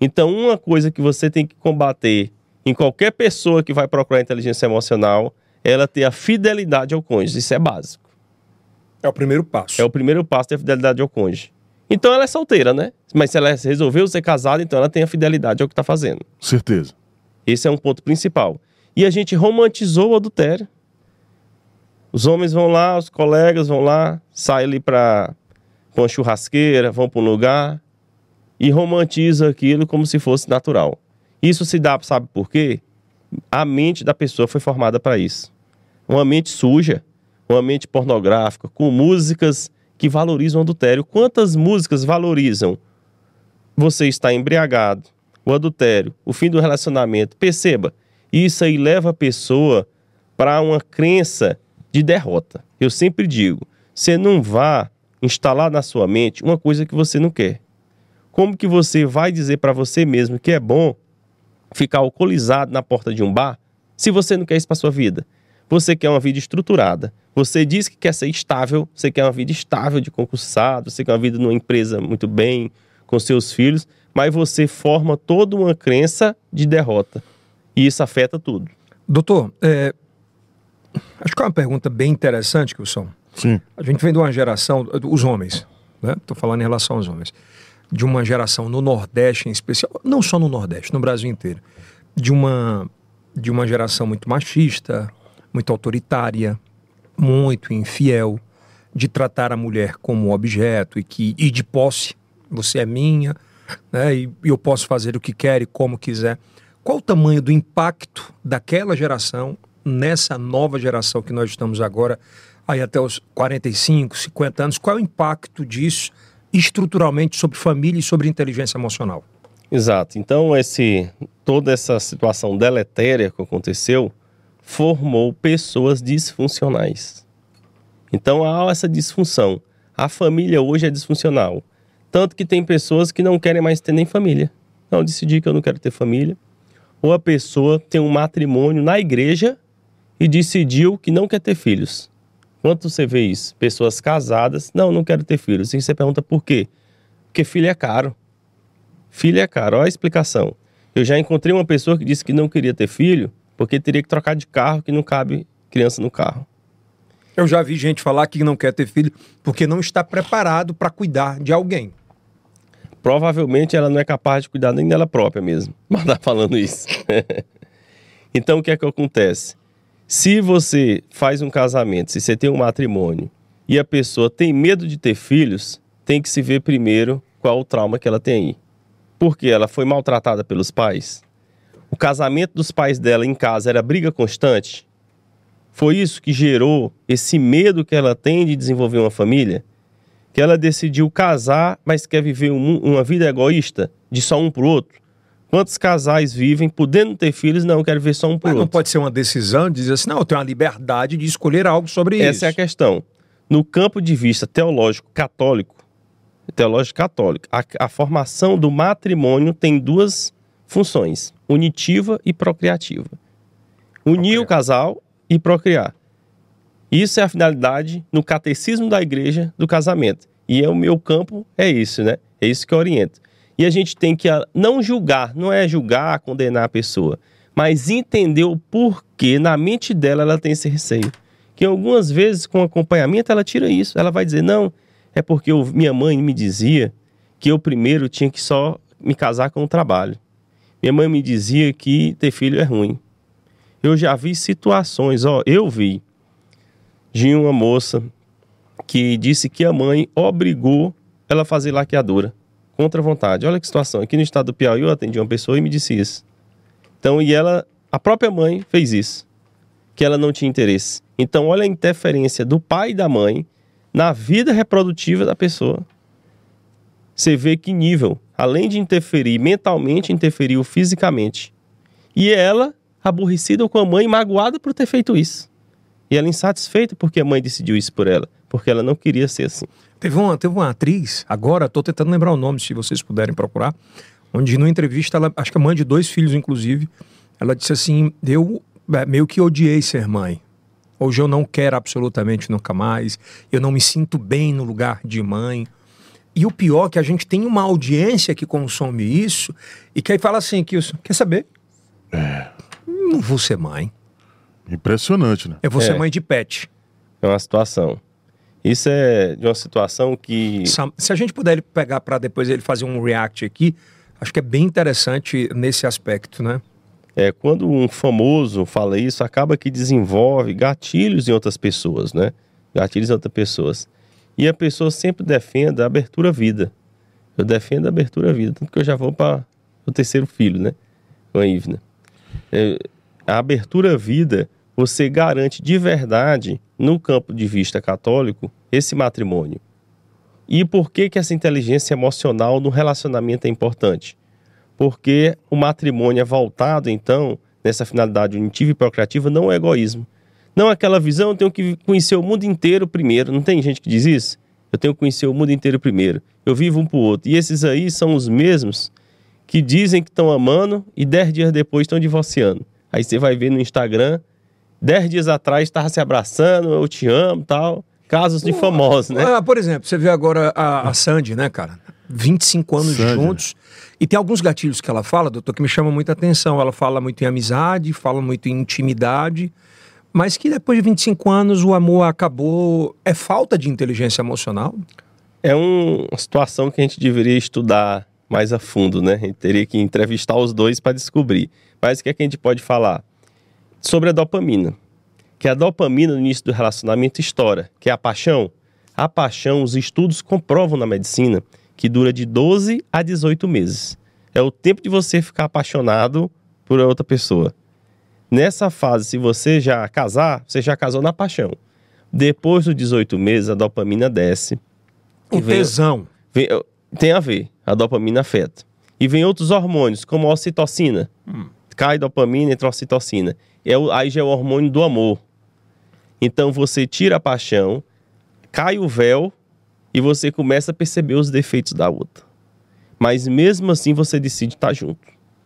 Então uma coisa que você tem que combater em qualquer pessoa que vai procurar inteligência emocional é ela ter a fidelidade ao cônjuge. Isso é básico. É o primeiro passo. É o primeiro passo da fidelidade ao cônjuge. Então ela é solteira, né? Mas se ela resolveu ser casada, então ela tem a fidelidade ao que está fazendo. Certeza. Esse é um ponto principal. E a gente romantizou o adultério. Os homens vão lá, os colegas vão lá, saem ali para uma churrasqueira, vão para um lugar e romantiza aquilo como se fosse natural. Isso se dá, sabe por quê? A mente da pessoa foi formada para isso. Uma mente suja, uma mente pornográfica, com músicas que valorizam o adultério. Quantas músicas valorizam você está embriagado, o adultério, o fim do relacionamento? Perceba, isso aí leva a pessoa para uma crença de derrota. Eu sempre digo, você não vá instalar na sua mente uma coisa que você não quer. Como que você vai dizer para você mesmo que é bom ficar alcoolizado na porta de um bar se você não quer isso para sua vida? Você quer uma vida estruturada. Você diz que quer ser estável, você quer uma vida estável de concursado, você quer uma vida numa empresa muito bem, com seus filhos, mas você forma toda uma crença de derrota. E isso afeta tudo. Doutor, é, acho que é uma pergunta bem interessante, Wilson. Sim. A gente vem de uma geração, os homens, né? Estou falando em relação aos homens, de uma geração no Nordeste em especial, não só no Nordeste, no Brasil inteiro, de uma de uma geração muito machista, muito autoritária, muito infiel, de tratar a mulher como objeto e que e de posse, você é minha, né? E eu posso fazer o que quer e como quiser. Qual o tamanho do impacto daquela geração nessa nova geração que nós estamos agora, aí até os 45, 50 anos? Qual é o impacto disso estruturalmente sobre família e sobre inteligência emocional? Exato. Então, esse, toda essa situação deletéria que aconteceu formou pessoas disfuncionais. Então, há essa disfunção. A família hoje é disfuncional. Tanto que tem pessoas que não querem mais ter nem família. Não, decidi que eu não quero ter família. Ou a pessoa tem um matrimônio na igreja e decidiu que não quer ter filhos. Quanto você vê isso? Pessoas casadas, não, não quero ter filhos. E você pergunta por quê? Porque filho é caro. Filho é caro. Olha a explicação. Eu já encontrei uma pessoa que disse que não queria ter filho porque teria que trocar de carro, que não cabe criança no carro. Eu já vi gente falar que não quer ter filho porque não está preparado para cuidar de alguém. Provavelmente ela não é capaz de cuidar nem dela própria mesmo. Mas tá falando isso. então o que é que acontece? Se você faz um casamento, se você tem um matrimônio e a pessoa tem medo de ter filhos, tem que se ver primeiro qual o trauma que ela tem aí. Porque ela foi maltratada pelos pais? O casamento dos pais dela em casa era briga constante? Foi isso que gerou esse medo que ela tem de desenvolver uma família? Que ela decidiu casar, mas quer viver um, uma vida egoísta, de só um pro outro? Quantos casais vivem podendo ter filhos não quero ver só um pro Mas não outro? pode ser uma decisão de dizer assim, não, eu tenho a liberdade de escolher algo sobre isso. Essa é a questão. No campo de vista teológico católico, teológico católico, a, a formação do matrimônio tem duas funções: unitiva e procriativa. Unir o casal e procriar. Isso é a finalidade no catecismo da igreja do casamento. E é o meu campo é isso, né? É isso que eu oriento. E a gente tem que ah, não julgar, não é julgar, condenar a pessoa, mas entender o porquê na mente dela ela tem esse receio. Que algumas vezes com acompanhamento ela tira isso. Ela vai dizer: "Não, é porque eu- minha mãe me dizia que eu primeiro tinha que só me casar com o trabalho. Minha mãe me dizia que ter filho é ruim. Eu já vi situações, ó, eu vi de uma moça que disse que a mãe obrigou ela a fazer laqueadura contra a vontade. Olha que situação. Aqui no estado do Piauí eu atendi uma pessoa e me disse isso. Então, e ela, a própria mãe fez isso, que ela não tinha interesse. Então, olha a interferência do pai e da mãe na vida reprodutiva da pessoa. Você vê que nível, além de interferir mentalmente, interferiu fisicamente. E ela, aborrecida com a mãe, magoada por ter feito isso. E ela insatisfeita porque a mãe decidiu isso por ela, porque ela não queria ser assim. Teve uma, teve uma atriz, agora estou tentando lembrar o nome, se vocês puderem procurar, onde numa entrevista, ela, acho que a mãe de dois filhos, inclusive, ela disse assim: Eu é, meio que odiei ser mãe. Hoje eu não quero absolutamente nunca mais, eu não me sinto bem no lugar de mãe. E o pior é que a gente tem uma audiência que consome isso e que aí fala assim: que quer saber? Não vou ser mãe. Impressionante, né? Eu vou ser É. mãe de pet. É uma situação. Isso é de uma situação que. Se a gente puder pegar para depois ele fazer um react aqui, acho que é bem interessante nesse aspecto, né? É, quando um famoso fala isso, acaba que desenvolve gatilhos em outras pessoas, né? Gatilhos em outras pessoas. E a pessoa sempre defende a abertura à vida. Eu defendo a abertura à vida, tanto que eu já vou para o terceiro filho, né? Com a Ivna. É, a abertura à vida, você garante de verdade, no campo de vista católico, esse matrimônio. E por que, que essa inteligência emocional no relacionamento é importante? Porque o matrimônio é voltado, então, nessa finalidade unitiva e procreativa, não é egoísmo. Não é aquela visão, eu tenho que conhecer o mundo inteiro primeiro. Não tem gente que diz isso? Eu tenho que conhecer o mundo inteiro primeiro. Eu vivo um pro outro. E esses aí são os mesmos que dizem que estão amando e dez dias depois estão divorciando. Aí você vai ver no Instagram, dez dias atrás estava se abraçando, eu te amo tal. Casos de famosos, né? Ah, por exemplo, você vê agora a, a Sandy, né, cara? 25 anos Sandy. juntos. E tem alguns gatilhos que ela fala, doutor, que me chamam muita atenção. Ela fala muito em amizade, fala muito em intimidade, mas que depois de 25 anos o amor acabou. É falta de inteligência emocional? É um- uma situação que a gente deveria estudar mais a fundo, né? A gente teria que entrevistar os dois para descobrir. Mas o que, é que a gente pode falar? Sobre a dopamina. Que a dopamina no início do relacionamento estoura, que é a paixão. A paixão, os estudos comprovam na medicina que dura de 12 a 18 meses. É o tempo de você ficar apaixonado por outra pessoa. Nessa fase, se você já casar, você já casou na paixão. Depois dos 18 meses, a dopamina desce. O E vem- tesão. Vem- tem a ver, a dopamina afeta. E vem outros hormônios, como a ocitocina. Cai dopamina, entra a ocitocina. É o, aí já é o hormônio do amor. Então você tira a paixão, cai o véu e você começa a perceber os defeitos da outra. Mas mesmo assim você decide estar junto.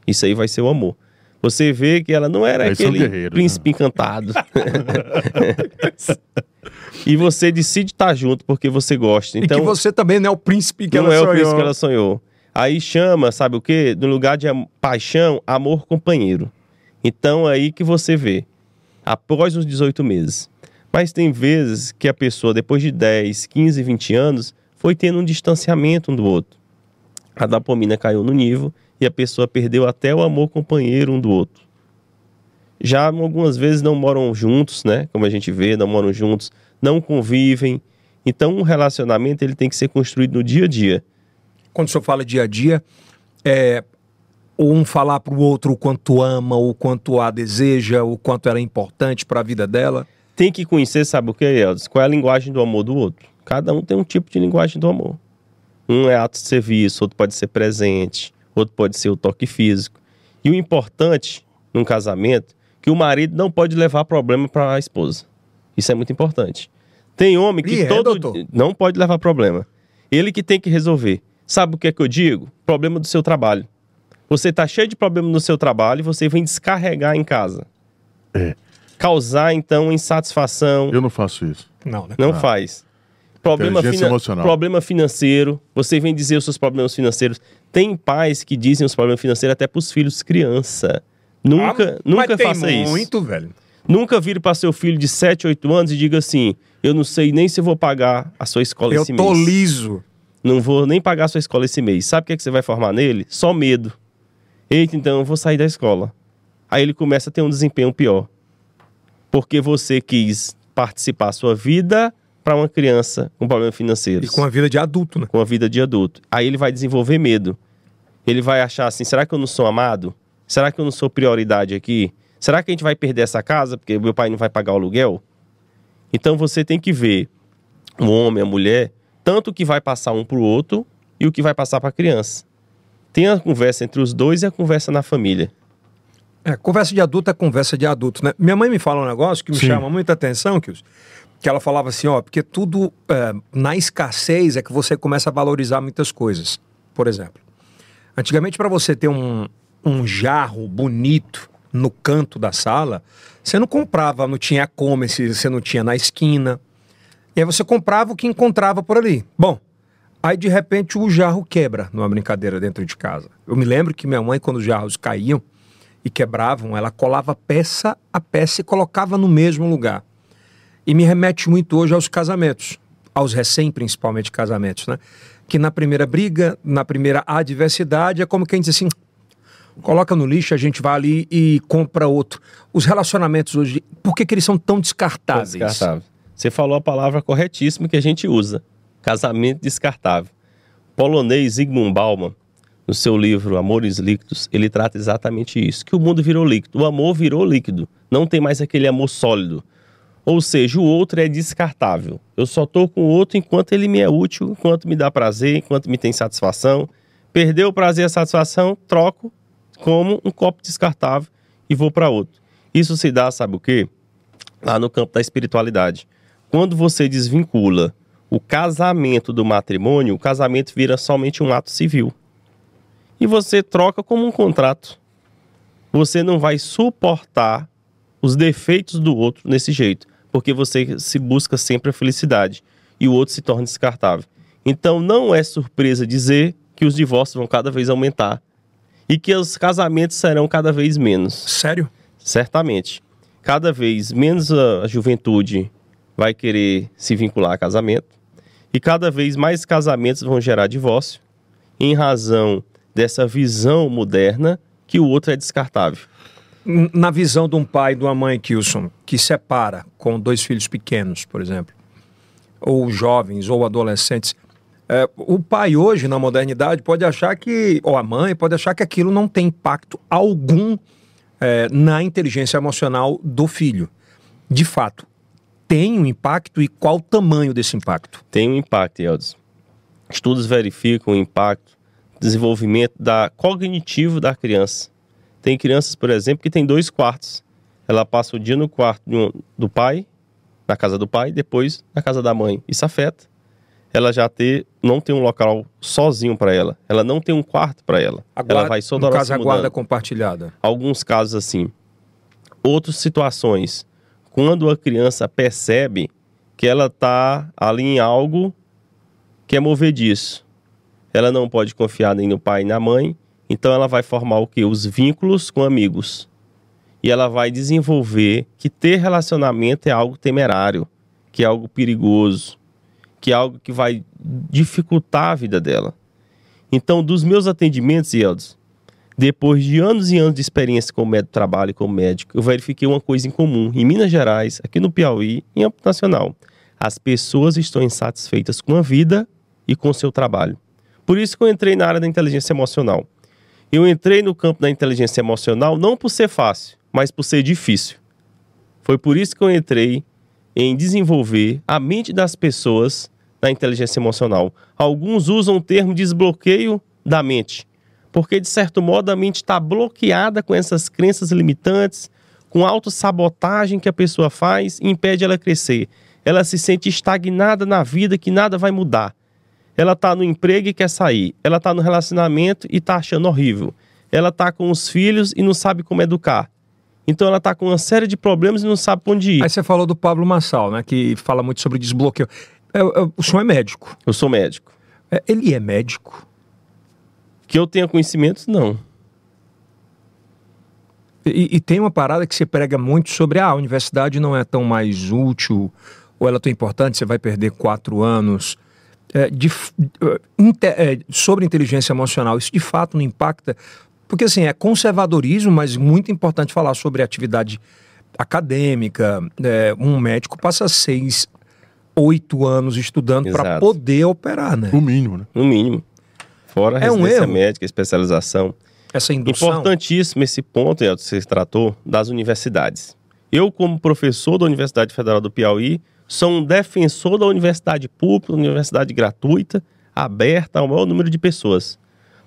Isso aí vai ser o amor. Você vê que ela não era aquele guerreiros, príncipe encantado. e você decide estar junto porque você gosta. e Então, que você também não é o príncipe que não ela é o sonhou. príncipe que ela sonhou. Aí chama, sabe o quê? No lugar de paixão, amor companheiro. Então é aí que você vê, após os 18 meses. Mas tem vezes que a pessoa, depois de 10, 15, 20 anos, foi tendo um distanciamento um do outro. A dopamina caiu no nível e a pessoa perdeu até o amor companheiro um do outro. Já algumas vezes não moram juntos, né? Como a gente vê, não moram juntos, não convivem. Então, um relacionamento ele tem que ser construído no dia a dia. Quando o senhor fala dia a dia, é um falar para o outro o quanto ama, o quanto a deseja, o quanto ela é importante para a vida dela. Tem que conhecer, sabe o que, Eldes? Qual é a linguagem do amor do outro. Cada um tem um tipo de linguagem do amor. Um é ato de serviço, outro pode ser presente, outro pode ser o toque físico. E o importante num casamento que o marido não pode levar problema para a esposa. Isso é muito importante. Tem homem que E é, todo doutor? não pode levar problema. Ele que tem que resolver. Sabe o que é que eu digo? Problema do seu trabalho. Você tá cheio de problema no seu trabalho e você vem descarregar em casa. É. Causar então insatisfação, Eu não faço isso. Não, né? não Ah. faz. Problema, Inteligência emocional. problema financeiro. Você vem dizer os seus problemas financeiros. Tem pais que dizem os problemas financeiros até pros filhos criança. Nunca, Ah, nunca mas tem faça isso. muito, velho. Nunca vire para seu filho de 7, 8 anos e diga assim: Eu não sei nem se eu vou pagar a sua escola Eu esse tô mês. liso. Não vou nem pagar a sua escola esse mês. Sabe o que, é que você vai formar nele? Só medo. Eita, então eu vou sair da escola. Aí ele começa a ter um desempenho pior. Porque você quis participar a sua vida para uma criança com problemas E financeiros. com a vida de adulto, né? com a vida de adulto. Aí ele vai desenvolver medo. Ele vai achar assim: será que eu não sou amado? Será que eu não sou prioridade aqui? Será que a gente vai perder essa casa porque meu pai não vai pagar o aluguel? Então você tem que ver o homem, a mulher, tanto o que vai passar um para o outro e o que vai passar para a criança. Tem a conversa entre os dois e a conversa na família. É, conversa de adulto é conversa de adulto, né? Minha mãe me fala um negócio que me Sim. chama muita atenção, que, que ela falava assim, ó, porque tudo é, na escassez é que você começa a valorizar muitas coisas. Por exemplo, antigamente para você ter um, um jarro bonito no canto da sala, você não comprava, não tinha e-commerce, você não tinha na esquina. E aí você comprava o que encontrava por ali. Bom, aí de repente o jarro quebra numa brincadeira dentro de casa. Eu me lembro que minha mãe, quando os jarros caíam e quebravam, ela colava peça a peça e colocava no mesmo lugar. E me remete muito hoje aos casamentos. aos recém, principalmente, casamentos, né? Que na primeira briga, na primeira adversidade, é como quem diz assim: coloca no lixo, a gente vai ali e compra outro. Os relacionamentos hoje, por que, que eles são tão descartáveis? Descartável. Você falou a palavra corretíssima que a gente usa: casamento descartável. Polonês Zygmunt Bauman, no seu livro Amores Líquidos, ele trata exatamente isso: que o mundo virou líquido, o amor virou líquido, não tem mais aquele amor sólido. Ou seja, o outro é descartável. Eu só estou com o outro enquanto ele me é útil, enquanto me dá prazer, enquanto me tem satisfação. Perdeu o prazer e a satisfação, troco como um copo descartável e vou para outro. Isso se dá, sabe o quê? Lá no campo da espiritualidade. Quando você desvincula o casamento do matrimônio, o casamento vira somente um ato civil. E você troca como um contrato. Você não vai suportar os defeitos do outro nesse jeito, porque você se busca sempre a felicidade e o outro se torna descartável. Então não é surpresa dizer que os divórcios vão cada vez aumentar e que os casamentos serão cada vez menos. Sério? Certamente. Cada vez menos a juventude vai querer se vincular a casamento e cada vez mais casamentos vão gerar divórcio em razão dessa visão moderna que o outro é descartável. Na visão de um pai e de uma mãe, Kilson, que separa com dois filhos pequenos, por exemplo, ou jovens ou adolescentes, é, o pai hoje, na modernidade, pode achar que, ou a mãe, pode achar que aquilo não tem impacto algum é, na inteligência emocional do filho. De fato, tem um impacto e qual o tamanho desse impacto? Tem um impacto, Eldes. Estudos verificam o impacto, desenvolvimento da cognitivo da criança. Tem crianças, por exemplo, que tem dois quartos. Ela passa o dia no quarto do pai, na casa do pai, depois na casa da mãe. Isso afeta. Ela já ter, não tem um local sozinho para ela. Ela não tem um quarto para ela. Guarda, ela vai só no caso, a guarda compartilhada. Alguns casos assim. Outras situações, quando a criança percebe que ela está ali em algo que é movediço. Ela não pode confiar nem no pai nem na mãe, então ela vai formar o que? Os vínculos com amigos. E ela vai desenvolver que ter relacionamento é algo temerário, que é algo perigoso, que é algo que vai dificultar a vida dela. Então, dos meus atendimentos, Eldos, depois de anos e anos de experiência como médico trabalho e como médico, eu verifiquei uma coisa em comum. Em Minas Gerais, aqui no Piauí, em âmbito nacional, as pessoas estão insatisfeitas com a vida e com o seu trabalho. Por isso que eu entrei na área da inteligência emocional. Eu entrei no campo da inteligência emocional não por ser fácil, mas por ser difícil. Foi por isso que eu entrei em desenvolver a mente das pessoas na inteligência emocional. Alguns usam o termo desbloqueio da mente, porque de certo modo a mente está bloqueada com essas crenças limitantes, com autossabotagem que a pessoa faz e impede ela crescer. Ela se sente estagnada na vida que nada vai mudar. Ela está no emprego e quer sair. Ela está no relacionamento e está achando horrível. Ela está com os filhos e não sabe como educar. Então ela está com uma série de problemas e não sabe para onde ir. Aí você falou do Pablo Massal, né? Que fala muito sobre desbloqueio. É, é, o senhor é médico? Eu sou médico. É, ele é médico? Que eu tenha conhecimentos, não. E, e, tem uma parada que você prega muito sobre ah, a universidade não é tão mais útil, ou ela é tão importante, você vai perder quatro anos é, de, é, sobre inteligência emocional, isso de fato não impacta? Porque assim, é conservadorismo, mas muito importante falar sobre atividade acadêmica. É, um médico passa seis, oito anos estudando para poder operar, né? No mínimo, né? No mínimo. Fora a é residência um médica, especialização. Essa indução. Importantíssimo esse ponto, Elton, você tratou das universidades. Eu, como professor da Universidade Federal do Piauí, sou um defensor da universidade pública, universidade gratuita, aberta ao maior número de pessoas.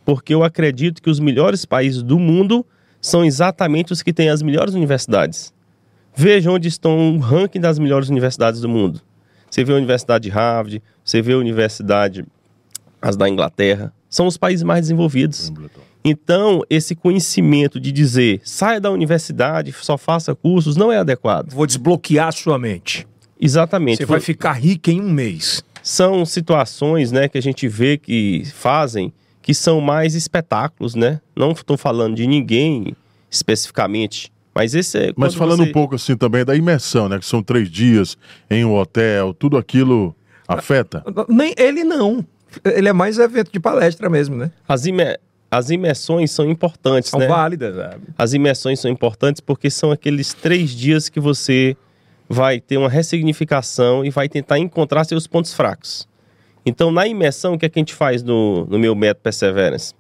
Porque eu acredito que os melhores países do mundo são exatamente os que têm as melhores universidades. Veja onde estão o ranking das melhores universidades do mundo. Você vê a Universidade de Harvard, você vê a Universidade as da Inglaterra, são os países mais desenvolvidos. Então, esse conhecimento de dizer saia da universidade, só faça cursos, não é adequado. Vou desbloquear sua mente. Exatamente. Você vai ficar rico em um mês. São situações né, que a gente vê que fazem que são mais espetáculos, né? Não estou falando de ninguém especificamente, mas esse é. Mas falando você... um pouco assim também da imersão, né? Que são três dias em um hotel, tudo aquilo. Afeta? Nem, ele não. Ele é mais evento de palestra mesmo, né? As, imer... As imersões são importantes, São né? válidas. sabe? As imersões são importantes porque são aqueles três dias que você vai ter uma ressignificação e vai tentar encontrar seus pontos fracos. Então, na imersão, o que, é que a gente faz no, no meu método Perseverance?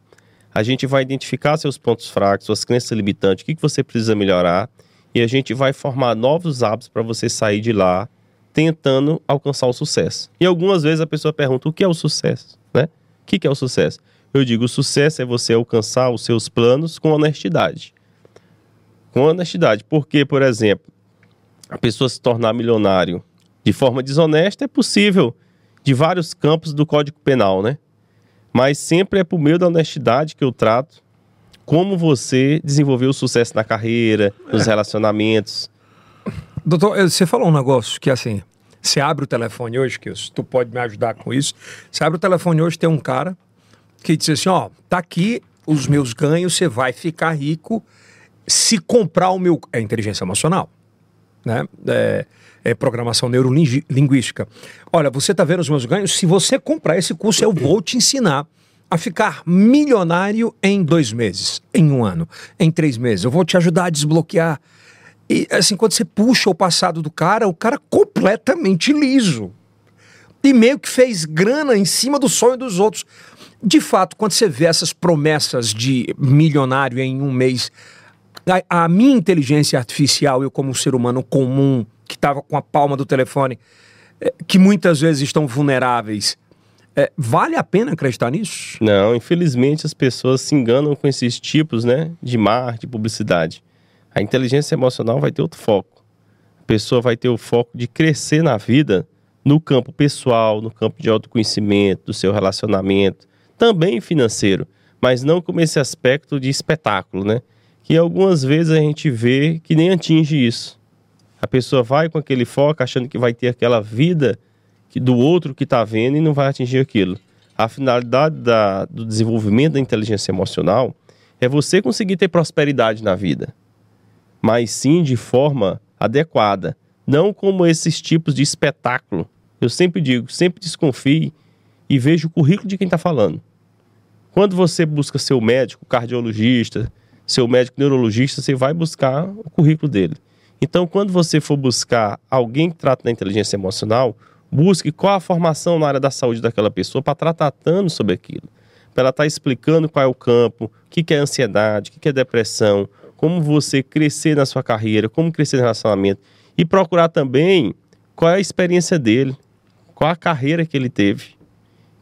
A gente vai identificar seus pontos fracos, suas crenças limitantes, o que, que você precisa melhorar, e a gente vai formar novos hábitos para você sair de lá tentando alcançar o sucesso. E algumas vezes a pessoa pergunta: o que é o sucesso? Né? O que, que é o sucesso? Eu digo: o sucesso é você alcançar os seus planos com honestidade. Com honestidade. Porque, por exemplo, a pessoa se tornar milionário de forma desonesta é possível de vários campos do Código Penal, né? Mas sempre é por meio da honestidade que eu trato como você desenvolveu o sucesso na carreira, nos relacionamentos. Doutor, eh, você falou um negócio que assim, você abre o telefone hoje, que tu pode me ajudar com isso. Você abre o telefone hoje, tem um cara que diz assim: ó, tá aqui os meus ganhos, você vai ficar rico se comprar o meu. É inteligência emocional, né? É, é programação neurolinguística. Olha, você tá vendo os meus ganhos? Se você comprar esse curso, eu vou te ensinar a ficar milionário em dois meses, em um ano, em três meses. Eu vou te ajudar a desbloquear. E assim, quando você puxa o passado do cara, o cara completamente liso. E meio que fez grana em cima do sonho dos outros. De fato, quando você vê essas promessas de milionário em um mês, a, a minha inteligência artificial, eu como um ser humano comum, que estava com a palma do telefone, eh, que muitas vezes estão vulneráveis, é, vale a pena acreditar nisso? Não, infelizmente as pessoas se enganam com esses tipos né, de marketing, publicidade. A inteligência emocional vai ter outro foco. A pessoa vai ter o foco de crescer na vida no campo pessoal, no campo de autoconhecimento, do seu relacionamento, também financeiro, mas não como esse aspecto de espetáculo, né? Que algumas vezes a gente vê que nem atinge isso. A pessoa vai com aquele foco achando que vai ter aquela vida do outro que está vendo e não vai atingir aquilo. A finalidade da, do desenvolvimento da inteligência emocional é você conseguir ter prosperidade na vida, mas sim de forma adequada, não como esses tipos de espetáculo. Eu sempre digo, sempre desconfie e veja o currículo de quem está falando. Quando você busca seu médico cardiologista, seu médico neurologista, você vai buscar o currículo dele. Então, quando você for buscar alguém que trata da inteligência emocional, busque qual a formação na área da saúde daquela pessoa para estar tratando sobre aquilo. Para ela estar explicando qual é o campo, o que, que é ansiedade, o que, que é depressão, como você crescer na sua carreira, como crescer no relacionamento. E procurar também qual é a experiência dele, qual a carreira que ele teve.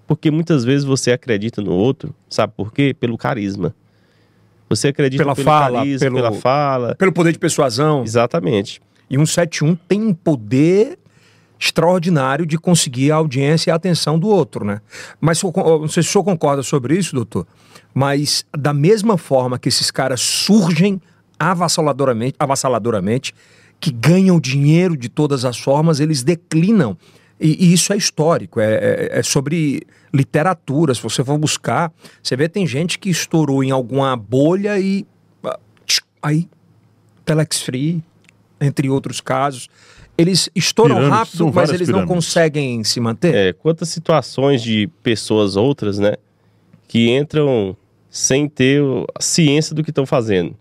Porque muitas vezes você acredita no outro, sabe por quê? Pelo carisma. Você acredita Pela pelo fala, carisma, pelo- pela fala. Pelo poder de persuasão. Exatamente. E 171 tem um poder extraordinário de conseguir a audiência e a atenção do outro, né? Mas não sei se o senhor concorda sobre isso, doutor, mas da mesma forma que esses caras surgem avassaladoramente, avassaladoramente que ganham dinheiro de todas as formas, eles declinam. E, e isso é histórico, é, é- é sobre literatura. Se você for buscar, você vê tem gente que estourou em alguma bolha e ah, aí Telex Free, entre outros casos. Eles estouram Pirâmides, rápido, mas eles não pirâmides. conseguem se manter. É, quantas situações de pessoas outras, né, que entram sem ter a ciência do que estão fazendo.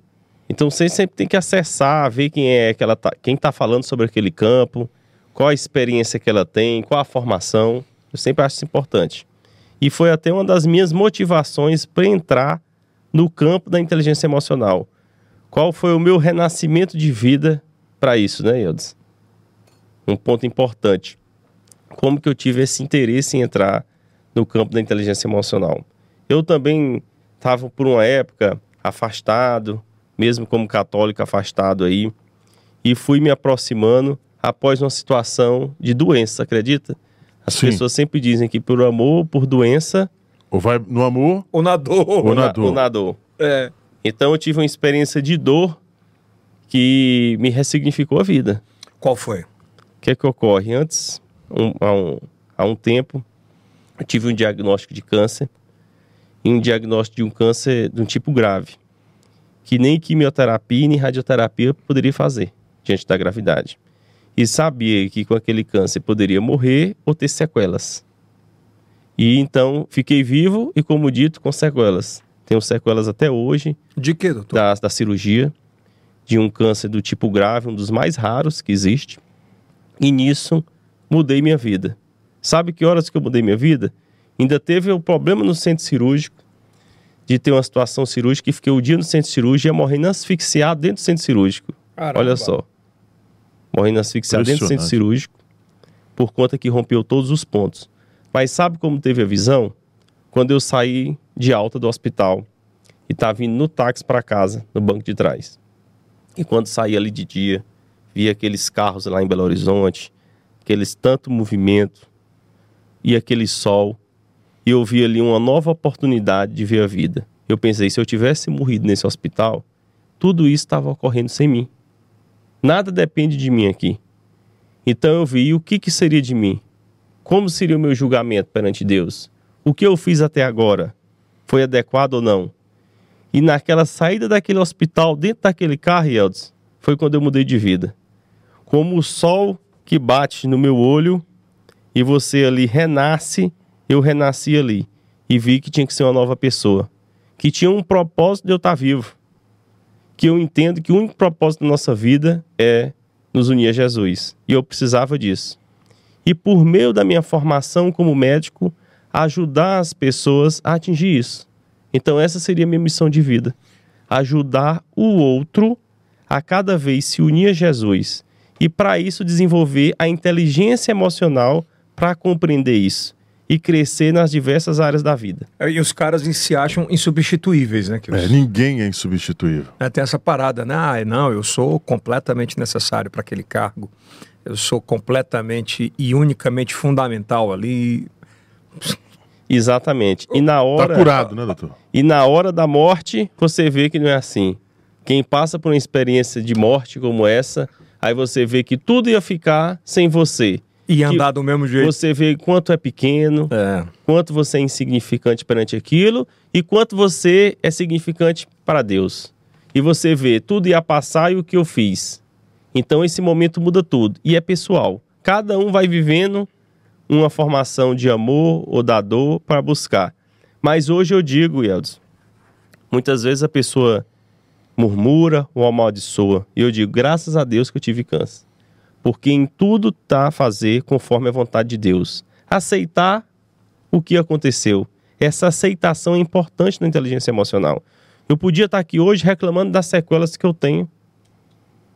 Então você sempre tem que acessar, ver quem é que ela tá, quem está falando sobre aquele campo, qual a experiência que ela tem, qual a formação. Eu sempre acho isso importante. E foi até uma das minhas motivações para entrar no campo da inteligência emocional. Qual foi o meu renascimento de vida para isso, né, Eudes? Um ponto importante como que eu tive esse interesse em entrar no campo da inteligência emocional. Eu também estava por uma época afastado, mesmo como católico afastado aí, e fui me aproximando após uma situação de doença, acredita? As Sim. pessoas sempre dizem que por amor, por doença, Ou vai no amor. Ou na na- dor. ou na dor. É. Então eu tive uma experiência de dor que me ressignificou a vida. Qual foi? O que é que ocorre? Antes, um- há, um, há um tempo, eu tive um diagnóstico de câncer e um diagnóstico de um câncer de um tipo grave, que nem quimioterapia nem radioterapia poderia fazer diante da gravidade. e sabia que com aquele câncer poderia morrer ou ter sequelas. E então fiquei vivo e, como dito, com sequelas. Tenho sequelas até hoje. De que, doutor? Da, da cirurgia, de um câncer do tipo grave, um dos mais raros que existe. E nisso mudei minha vida. Sabe que horas que eu mudei minha vida? Ainda teve o problema no centro cirúrgico, de ter uma situação cirúrgica e fiquei o dia no centro cirúrgico e ia morrendo asfixiado dentro do centro cirúrgico. Caramba. Olha só. Morrendo asfixiado dentro do centro cirúrgico, por conta que rompeu todos os pontos. Mas sabe como teve a visão? Quando eu saí de alta do hospital e estava vindo no táxi para casa, no banco de trás. E quando saí ali de dia, vi aqueles carros lá em Belo Horizonte, aqueles tanto movimento e aquele sol, e eu vi ali uma nova oportunidade de ver a vida. Eu pensei, se eu tivesse morrido nesse hospital, tudo isso estava ocorrendo sem mim. Nada depende de mim aqui. Então eu vi o que, que seria de mim como seria o meu julgamento perante Deus? O que eu fiz até agora foi adequado ou não? E naquela saída daquele hospital, dentro daquele carro, Yeldes, foi quando eu mudei de vida. Como o sol que bate no meu olho e você ali renasce, eu renasci ali e vi que tinha que ser uma nova pessoa, que tinha um propósito de eu estar vivo. Que eu entendo que o único propósito da nossa vida é nos unir a Jesus. E eu precisava disso e, por meio da minha formação como médico, ajudar as pessoas a atingir isso. Então, essa seria a minha missão de vida: ajudar o outro a cada vez se unir a Jesus e, para isso, desenvolver a inteligência emocional para compreender isso e crescer nas diversas áreas da vida. E os caras se acham insubstituíveis, né? Que os... é, ninguém é insubstituível. É, tem essa parada, né? Ah, não, eu sou completamente necessário para aquele cargo eu sou completamente e unicamente fundamental ali. Exatamente. E na hora. Tá curado, né, doutor? E na hora da morte, você vê que não é assim. Quem passa por uma experiência de morte como essa, aí você vê que tudo ia ficar sem você. E andar do mesmo jeito. Você vê quanto é pequeno, é. quanto você é insignificante perante aquilo e quanto você é significante para Deus. E você vê, tudo ia passar e o que eu fiz. Então esse momento muda tudo e é pessoal. Cada um vai vivendo uma formação de amor ou da dor para buscar. Mas hoje eu digo, Yeldes, muitas vezes a pessoa murmura ou amaldiçoa. E eu digo, graças a Deus que eu tive câncer. Porque em tudo tá a fazer conforme a vontade de Deus. Aceitar o que aconteceu. Essa aceitação é importante na inteligência emocional. Eu podia estar aqui hoje reclamando das sequelas que eu tenho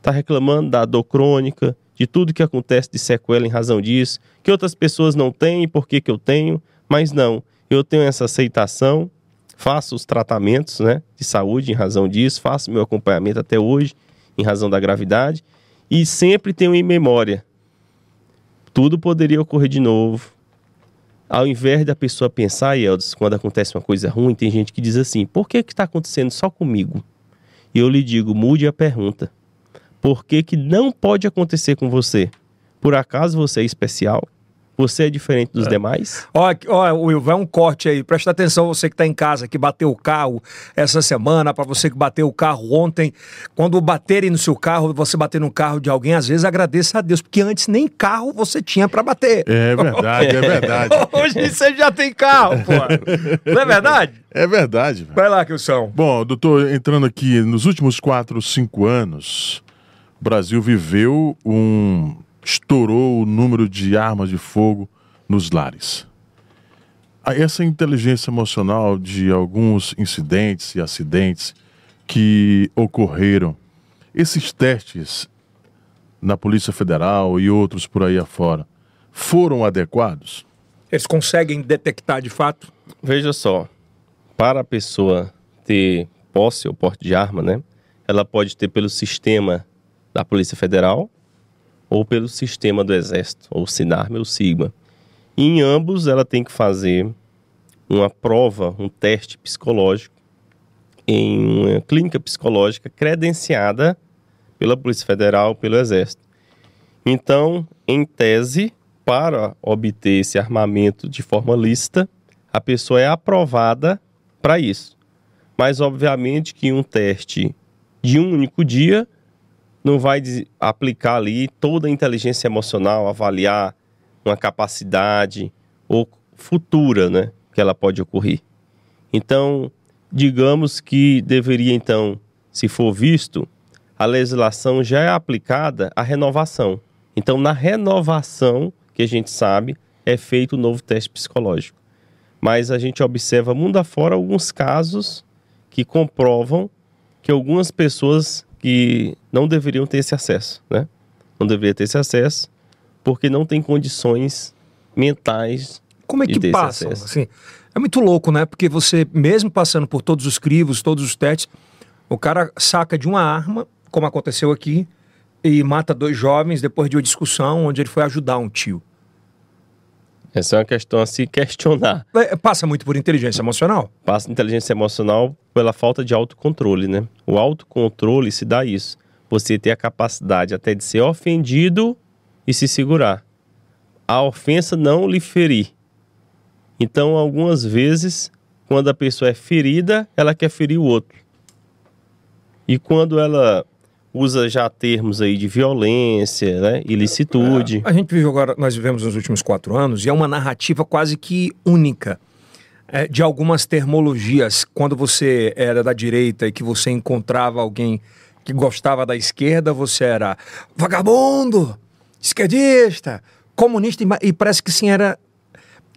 está reclamando da dor crônica, de tudo que acontece de sequela em razão disso, que outras pessoas não têm, por que, que eu tenho, mas não, eu tenho essa aceitação, faço os tratamentos né, de saúde em razão disso, faço meu acompanhamento até hoje em razão da gravidade e sempre tenho em memória. Tudo poderia ocorrer de novo. Ao invés da pessoa pensar, Eldes, quando acontece uma coisa ruim, tem gente que diz assim: por que está acontecendo só comigo? E eu lhe digo: mude a pergunta. Por que, que não pode acontecer com você? Por acaso você é especial? Você é diferente dos é. demais? Ó, ó, Will, vai um corte aí. Presta atenção, você que está em casa, que bateu o carro essa semana, para você que bateu o carro ontem. Quando baterem no seu carro, você bater no carro de alguém, às vezes agradeça a Deus, porque antes nem carro você tinha para bater. É verdade, é verdade. Hoje você já tem carro, pô. Não é verdade? É verdade. Vai lá, Kilson. Bom, doutor, entrando aqui, nos últimos quatro, cinco anos, o Brasil viveu um. Estourou o número de armas de fogo nos lares. Essa inteligência emocional de alguns incidentes e acidentes que ocorreram, esses testes na Polícia Federal e outros por aí afora, foram adequados? Eles conseguem detectar de fato? Veja só, para a pessoa ter posse ou porte de arma, né? Ela pode ter pelo sistema da Polícia Federal ou pelo sistema do Exército, ou SINARME ou SIGMA. E em ambos ela tem que fazer uma prova, um teste psicológico em uma clínica psicológica credenciada pela Polícia Federal, pelo Exército. Então, em tese, para obter esse armamento de forma lícita, a pessoa é aprovada para isso. Mas, obviamente, que um teste de um único dia não vai aplicar ali toda a inteligência emocional, avaliar uma capacidade ou futura, né, que ela pode ocorrer. Então, digamos que deveria então, se for visto, a legislação já é aplicada à renovação. Então, na renovação, que a gente sabe, é feito o novo teste psicológico. Mas a gente observa mundo afora alguns casos que comprovam que algumas pessoas que não deveriam ter esse acesso, né? Não deveriam ter esse acesso porque não tem condições mentais Como é que passam? Assim, é muito louco, né? Porque você, mesmo passando por todos os crivos, todos os testes, o cara saca de uma arma, como aconteceu aqui, e mata dois jovens depois de uma discussão onde ele foi ajudar um tio. Essa é uma questão a se questionar. Passa muito por inteligência emocional. Passa inteligência emocional pela falta de autocontrole, né? O autocontrole se dá isso. Você ter a capacidade até de ser ofendido e se segurar. A ofensa não lhe ferir. Então, algumas vezes, quando a pessoa é ferida, ela quer ferir o outro. E quando ela usa já termos aí de violência, né? Ilicitude. A gente vive agora, nós vivemos nos últimos quatro anos, e é uma narrativa quase que única é, de algumas termologias. Quando você era da direita e que você encontrava alguém que gostava da esquerda, você era vagabundo, esquerdista, comunista, e e parece que sim era.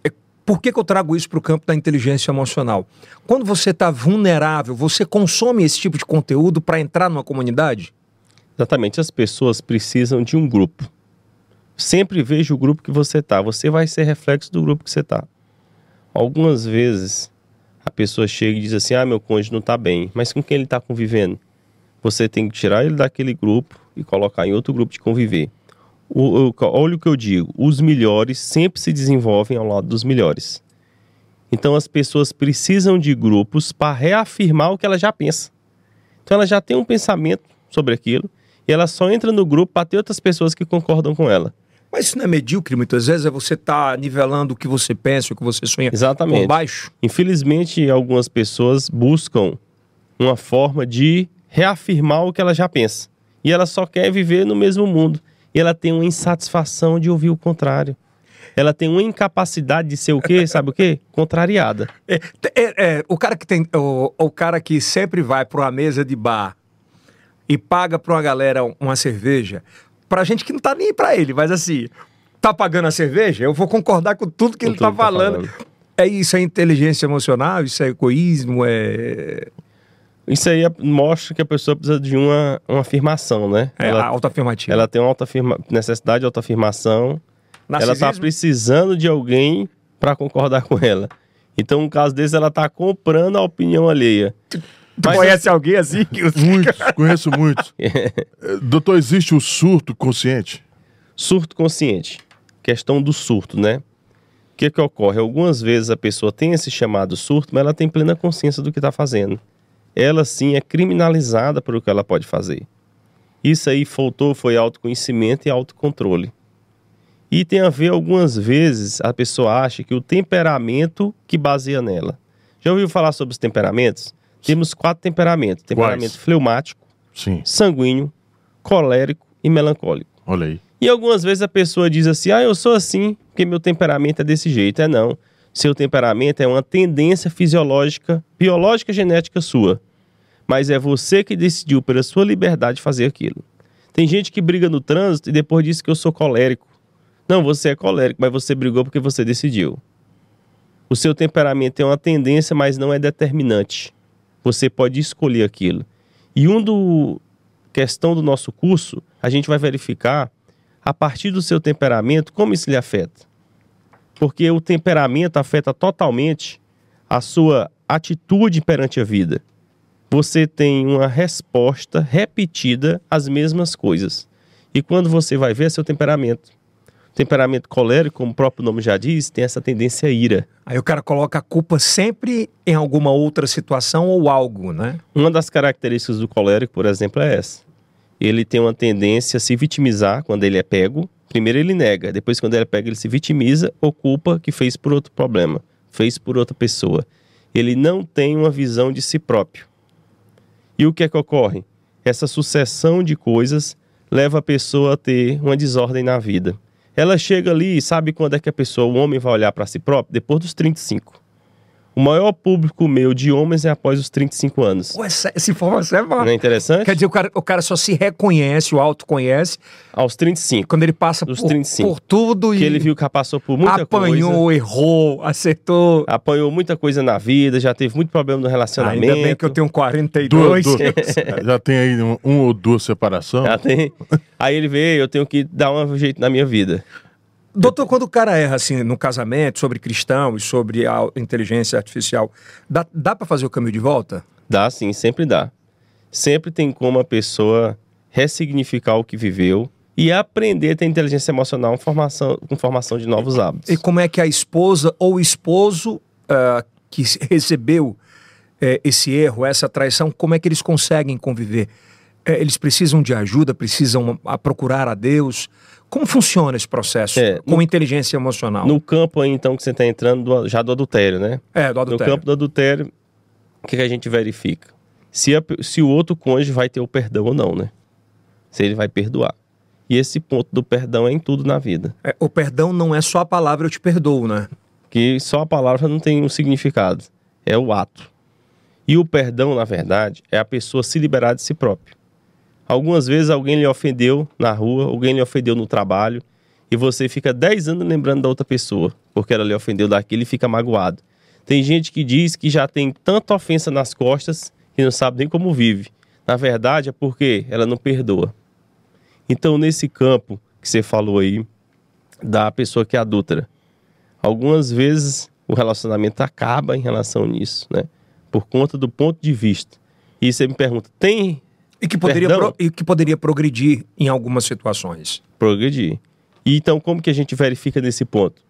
é, Por que, que eu trago isso para o campo da inteligência emocional? Quando você está vulnerável, você consome esse tipo de conteúdo para entrar numa comunidade? Exatamente, as pessoas precisam de um grupo. Sempre veja o grupo que você tá. Você vai ser reflexo do grupo que você tá. Algumas vezes a pessoa chega e diz assim: "Ah, meu cônjuge não tá bem". Mas com quem ele tá convivendo? Você tem que tirar ele daquele grupo e colocar em outro grupo de conviver. O, o- olha o que eu digo: os melhores sempre se desenvolvem ao lado dos melhores. Então as pessoas precisam de grupos para reafirmar o que ela já pensa. Então ela já tem um pensamento sobre aquilo e ela só entra no grupo para ter outras pessoas que concordam com ela. Mas isso não é medíocre muitas vezes? É você estar nivelando o que você pensa, o que você sonha Exatamente. por baixo? Infelizmente, algumas pessoas buscam uma forma de reafirmar o que ela já pensa. E ela só quer viver no mesmo mundo. E ela tem uma insatisfação de ouvir o contrário. Ela tem uma incapacidade de ser o quê? Sabe o quê? Contrariada. É, é, é, o cara que tem. O, o cara que sempre vai para uma mesa de bar e paga para uma galera uma cerveja, pra gente que não tá nem para ele, mas assim, tá pagando a cerveja, eu vou concordar com tudo que Com ele tá tudo que tá falando. É isso, é inteligência emocional, isso é egoísmo, é, Isso aí é- mostra que a pessoa precisa de uma, uma afirmação, né? é ela, autoafirmativa. ela tem uma autoafirma, necessidade de autoafirmação. Ela tá precisando de alguém para concordar com ela. Então, no caso desse, ela tá comprando a opinião alheia. Tu Mas- conhece alguém assim? que os- Muitos, conheço muitos. Doutor, existe o surto consciente? Surto consciente. Questão do surto, né? O que que ocorre? Algumas vezes a pessoa tem esse chamado surto, mas ela tem plena consciência do que está fazendo. Ela sim é criminalizada por o que ela pode fazer. Isso aí faltou foi autoconhecimento e autocontrole. E tem a ver algumas vezes a pessoa acha que o temperamento que baseia nela. Já ouviu falar sobre os temperamentos? Temos quatro temperamentos: temperamento Quais? fleumático, Sim. sanguíneo, colérico e melancólico. Olha aí. E algumas vezes a pessoa diz assim: ah, eu sou assim porque meu temperamento é desse jeito. É não. Seu temperamento é uma tendência fisiológica, biológica, genética sua. Mas é você que decidiu pela sua liberdade fazer aquilo. Tem gente que briga no trânsito e depois diz que eu sou colérico. Não, você é colérico, mas você brigou porque você decidiu. O seu temperamento é uma tendência, mas não é determinante. Você pode escolher aquilo. E um do questão do nosso curso, a gente vai verificar a partir do seu temperamento como isso lhe afeta. Porque o temperamento afeta totalmente a sua atitude perante a vida. Você tem uma resposta repetida às mesmas coisas. E quando você vai ver é seu temperamento. Temperamento colérico, como o próprio nome já diz, tem essa tendência à ira. Aí o cara coloca a culpa sempre em alguma outra situação ou algo, né? Uma das características do colérico, por exemplo, é essa. Ele tem uma tendência a se vitimizar quando ele é pego. Primeiro ele nega, depois quando ele é pego ele se vitimiza ou culpa que fez por outro problema, fez por outra pessoa. Ele não tem uma visão de si próprio. E o que é que ocorre? essa sucessão de coisas leva a pessoa a ter uma desordem na vida. Ela chega ali e sabe quando é que a pessoa, o homem vai olhar para si próprio? Depois dos 35. O maior público meu de homens é após os 35 anos. Pô, essa, essa informação é Não é boa. interessante? Quer dizer, o cara, o cara só se reconhece, o autoconhece, Aos 35. quando ele passa por, 35. por tudo e Que ele viu que já passou por muita apanhou, coisa. errou, acertou. Apanhou muita coisa na vida, já teve muito problema no relacionamento. Ainda bem que eu tenho Du- 42. du- já tem aí um, um ou duas separação. Já tem. Aí ele vê, eu tenho que dar um jeito na minha vida. Doutor, quando o cara erra assim no casamento, sobre cristão e sobre a inteligência artificial, dá, dá para fazer o caminho de volta? Dá sim, sempre dá. Sempre tem como a pessoa ressignificar o que viveu e aprender a ter inteligência emocional com formação, com formação de novos hábitos. E como é que a esposa ou o esposo ah, que recebeu eh, esse erro, essa traição, como é que eles conseguem conviver? Eh, eles precisam de ajuda, precisam a, procurar a Deus? Como funciona esse processo É, com inteligência emocional? No campo aí, então, que você está entrando do- já do adultério, né? é, do adultério. No campo do adultério, o que, que a gente verifica? Se, a se o outro cônjuge vai ter o perdão ou não, né? Se ele vai perdoar. E esse ponto do perdão é em tudo na vida. É, o perdão não é só a palavra eu te perdoo, né? Que só a palavra não tem um significado. É o ato. E o perdão, na verdade, é a pessoa se liberar de si próprio. Algumas vezes alguém lhe ofendeu na rua, alguém lhe ofendeu no trabalho, e você fica 10 anos lembrando da outra pessoa, porque ela lhe ofendeu daquilo e fica magoado. Tem gente que diz que já tem tanta ofensa nas costas que não sabe nem como vive. Na verdade, é porque ela não perdoa. Então, nesse campo que você falou aí, da pessoa que é adúltera, algumas vezes o relacionamento acaba em relação nisso, né? Por conta do ponto de vista. E você me pergunta, tem E que poderia, pro- e que poderia progredir em algumas situações. progredir? E então, como que a gente verifica nesse ponto?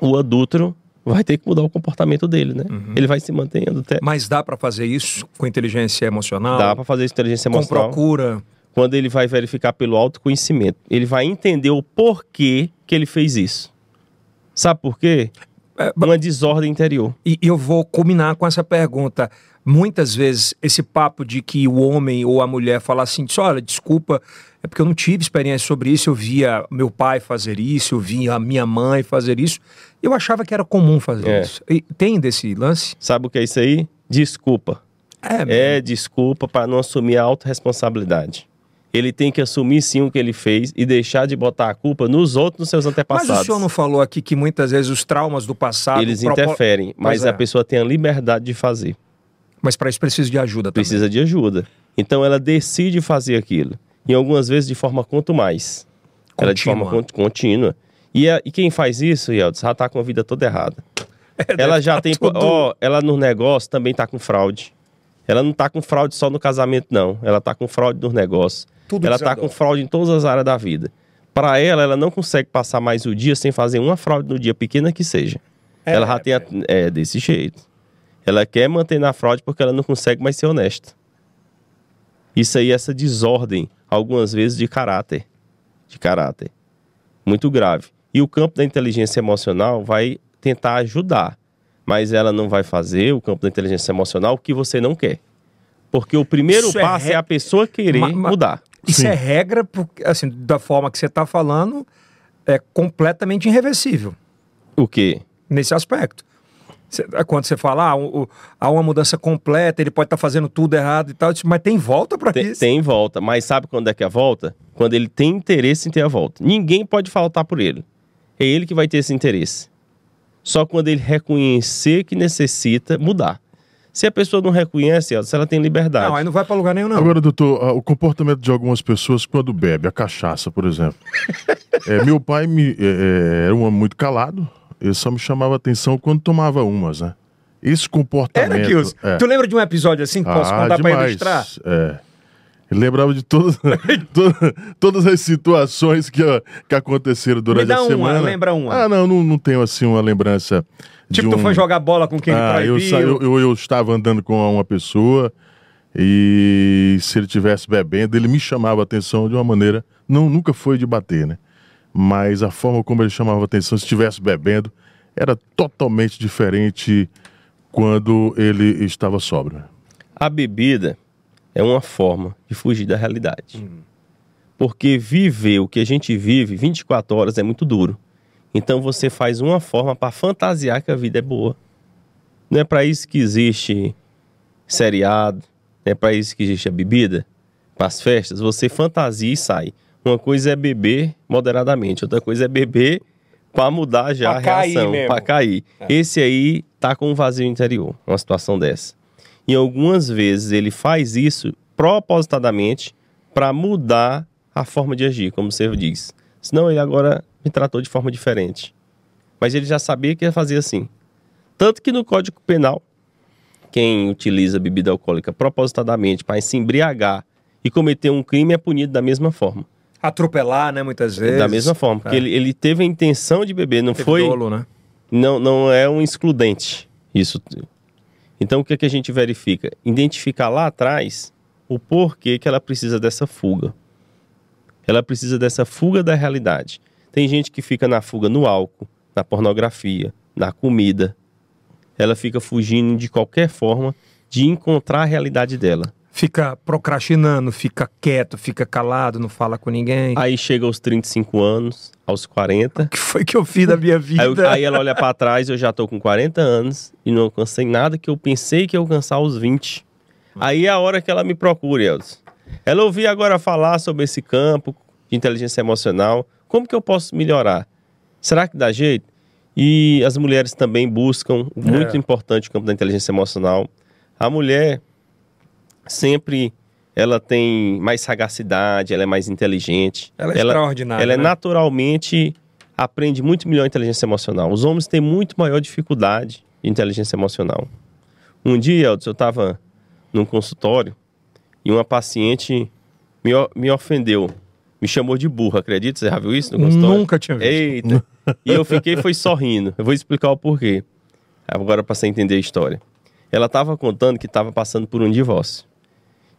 O adúltero vai ter que mudar o comportamento dele, né? Ele vai se em adultério. Mas dá para fazer isso com inteligência emocional? Dá para fazer inteligência com emocional. procura? Quando ele vai verificar pelo autoconhecimento. Ele vai entender o porquê que ele fez isso. Sabe por quê? É, Uma desordem interior. E eu vou culminar com essa pergunta. Muitas vezes, esse papo de que o homem ou a mulher fala assim: "Diz, olha, desculpa, é porque eu não tive experiência sobre isso, eu via meu pai fazer isso, eu via a minha mãe fazer isso. Eu achava que era comum fazer É. isso. E tem desse lance? Sabe o que é isso aí? Desculpa. É, É desculpa para não assumir a autorresponsabilidade. Ele tem que assumir sim o que ele fez e deixar de botar a culpa nos outros, nos seus Mas antepassados. o senhor não falou aqui que muitas vezes os traumas do passado. Eles propo- interferem, mas é. a pessoa tem a liberdade de fazer. Mas para isso precisa de ajuda também. Precisa de ajuda. Então ela decide fazer aquilo. E algumas vezes de forma quanto mais. Ela de forma Contínua. con- contínua. E, a- e quem faz isso, Yeltsin, já tá com a vida toda errada. ela já tá tem. tudo- Ó, ela no negócio também tá com fraude. Ela não tá com fraude só no casamento, não. Ela tá com fraude nos negócios. Tudo ela tá desandou. com fraude em todas as áreas da vida. Para ela, ela não consegue passar mais o dia sem fazer uma fraude no dia, pequena que seja. É, ela já tem. a- É desse jeito. Ela quer manter na fraude porque ela não consegue mais ser honesta. Isso aí, essa desordem, algumas vezes de caráter. De caráter. Muito grave. E o campo da inteligência emocional vai tentar ajudar. Mas ela não vai fazer, o campo da inteligência emocional, o que você não quer. Porque o primeiro Isso é passo é, re- a pessoa querer Ma- ma- mudar. Isso Sim. é regra, porque, assim, da forma que você está falando, é completamente irreversível O quê? nesse aspecto. Cê- é quando você fala, ah, o- o- há uma mudança completa, ele pode estar fazendo tudo errado e tal, mas tem volta para isso. tem volta, mas sabe quando é que é a volta? Quando ele tem interesse em ter a volta. Ninguém pode faltar por ele. É ele que vai ter esse interesse. Só quando ele reconhecer que necessita mudar. Se a pessoa não reconhece, ela- se ela tem liberdade. Não, aí não vai para lugar nenhum, não. Agora, doutor, ah, o comportamento de algumas pessoas quando bebe, a cachaça, por exemplo. É, meu pai me, é, é, era um homem muito calado, ele só me chamava atenção quando tomava umas, né? Esse comportamento. Era, Kills. é. Tu lembra de um episódio assim que posso Ah, contar para ilustrar? É. Ele lembrava de todas, to- todas as situações que, que aconteceram durante dá a uma, semana. lembra uma. Ah, não, não, não tenho assim uma lembrança. Tipo, de tu um... foi jogar bola com quem Ah, ele eu, eu, eu, eu estava andando com uma pessoa e se ele tivesse bebendo, ele me chamava a atenção de uma maneira. Não, nunca foi de bater, né? Mas a forma como ele chamava a atenção, se estivesse bebendo, era totalmente diferente quando ele estava sóbrio. A bebida, é uma forma de fugir da realidade. Porque viver o que a gente vive 24 horas é muito duro. Então você faz uma forma para fantasiar que a vida é boa. Não é para isso que existe seriado, não é para isso que existe a bebida, para as festas. Você fantasia e sai. Uma coisa é beber moderadamente, outra coisa é beber para mudar já Pra a reação, para cair. Esse aí tá com um vazio interior, uma situação dessa. E algumas vezes ele faz isso propositadamente para mudar a forma de agir, como você diz. Senão ele agora me tratou de forma diferente. Mas ele já sabia que ia fazer assim. Tanto que no Código Penal, quem utiliza bebida alcoólica propositadamente para se embriagar e cometer um crime é punido da mesma forma. Atropelar, né, muitas vezes. Da mesma forma, porque É. ele, ele teve a intenção de beber, não Teve foi dolo, né? não, não é um excludente isso. Então o que, é que a gente verifica? Identificar lá atrás o porquê que ela precisa dessa fuga. Ela precisa dessa fuga da realidade. Tem gente que fica na fuga no álcool, na pornografia, na comida. Ela fica fugindo de qualquer forma de encontrar a realidade dela. Fica procrastinando, fica quieto, fica calado, não fala com ninguém. Aí chega aos 35 anos, aos 40, O que foi que eu fiz da minha vida? Aí, eu- aí ela olha pra trás, eu já tô com 40 anos e não alcancei nada que eu pensei que ia alcançar aos 20. Aí é a hora que ela me procura, Elton. Ela ouviu agora falar sobre esse campo de inteligência emocional. Como que eu posso melhorar? Será que dá jeito? E as mulheres também buscam, muito É. importante o campo da inteligência emocional. A mulher sempre ela tem mais sagacidade, ela é mais inteligente. Ela é extraordinária, Ela é né? naturalmente aprende muito melhor inteligência emocional. Os homens têm muito maior dificuldade de inteligência emocional. Um dia, eu estava num consultório e uma paciente me, me ofendeu, me chamou de burra, acredita? Você já viu isso no consultório? Nunca tinha visto. Eita! E eu fiquei foi sorrindo. Eu vou explicar o porquê. Agora para você entender a história. Ela estava contando que estava passando por um divórcio.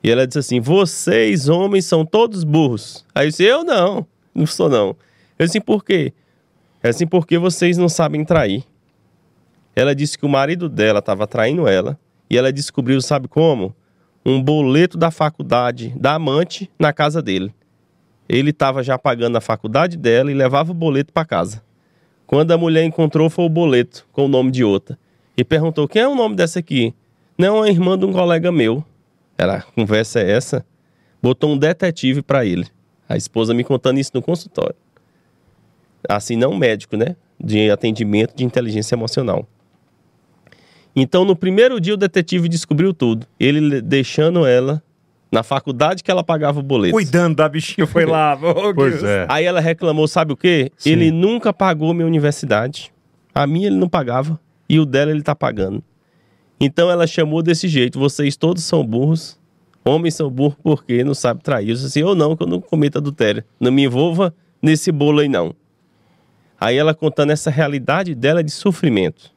E ela disse assim: "Vocês homens são todos burros". Aí eu disse: "Eu não, não sou não". Eu disse: "Por quê?" Ela disse: "Porque vocês não sabem trair". Ela disse que o marido dela estava traindo ela e ela descobriu, sabe como? Um boleto da faculdade da amante na casa dele. Ele estava já pagando a faculdade dela e levava o boleto para casa. Quando a mulher encontrou, foi o boleto com o nome de outra. E perguntou: quem é o nome dessa aqui? Não, é a irmã de um colega meu. Ela, "A conversa é essa? Botou um detetive para ele. A esposa me contando isso no consultório. Assim, não médico, né? De atendimento de inteligência emocional. Então, no primeiro dia, o detetive descobriu tudo. Ele le- deixando ela na faculdade que ela pagava o boleto. Cuidando da bichinha, foi lá. Oh, Pois é. Aí ela reclamou, sabe o quê? Sim. Ele nunca pagou minha universidade. A minha ele não pagava. E o dela ele tá pagando. Então ela chamou desse jeito: vocês todos são burros. Homens são burros porque não sabem trair. Eu disse assim, eu não, que eu não cometo adultério. Não me envolva nesse bolo aí, não. Aí ela contando essa realidade dela de sofrimento.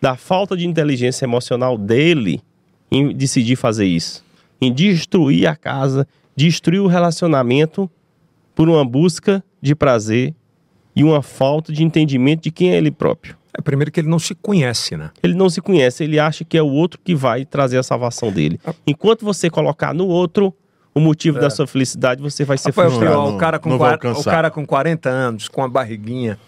Da falta de inteligência emocional dele em decidir fazer isso. Em destruir a casa, destruir o relacionamento por uma busca de prazer e uma falta de entendimento de quem é ele próprio. É, primeiro que ele não se conhece, né? Ele não se conhece, ele acha que é o outro que vai trazer a salvação dele. Enquanto você colocar no outro o motivo da sua felicidade, você vai ser Rapaz, frustrado. não- o, cara com o cara com 40 anos, com a barriguinha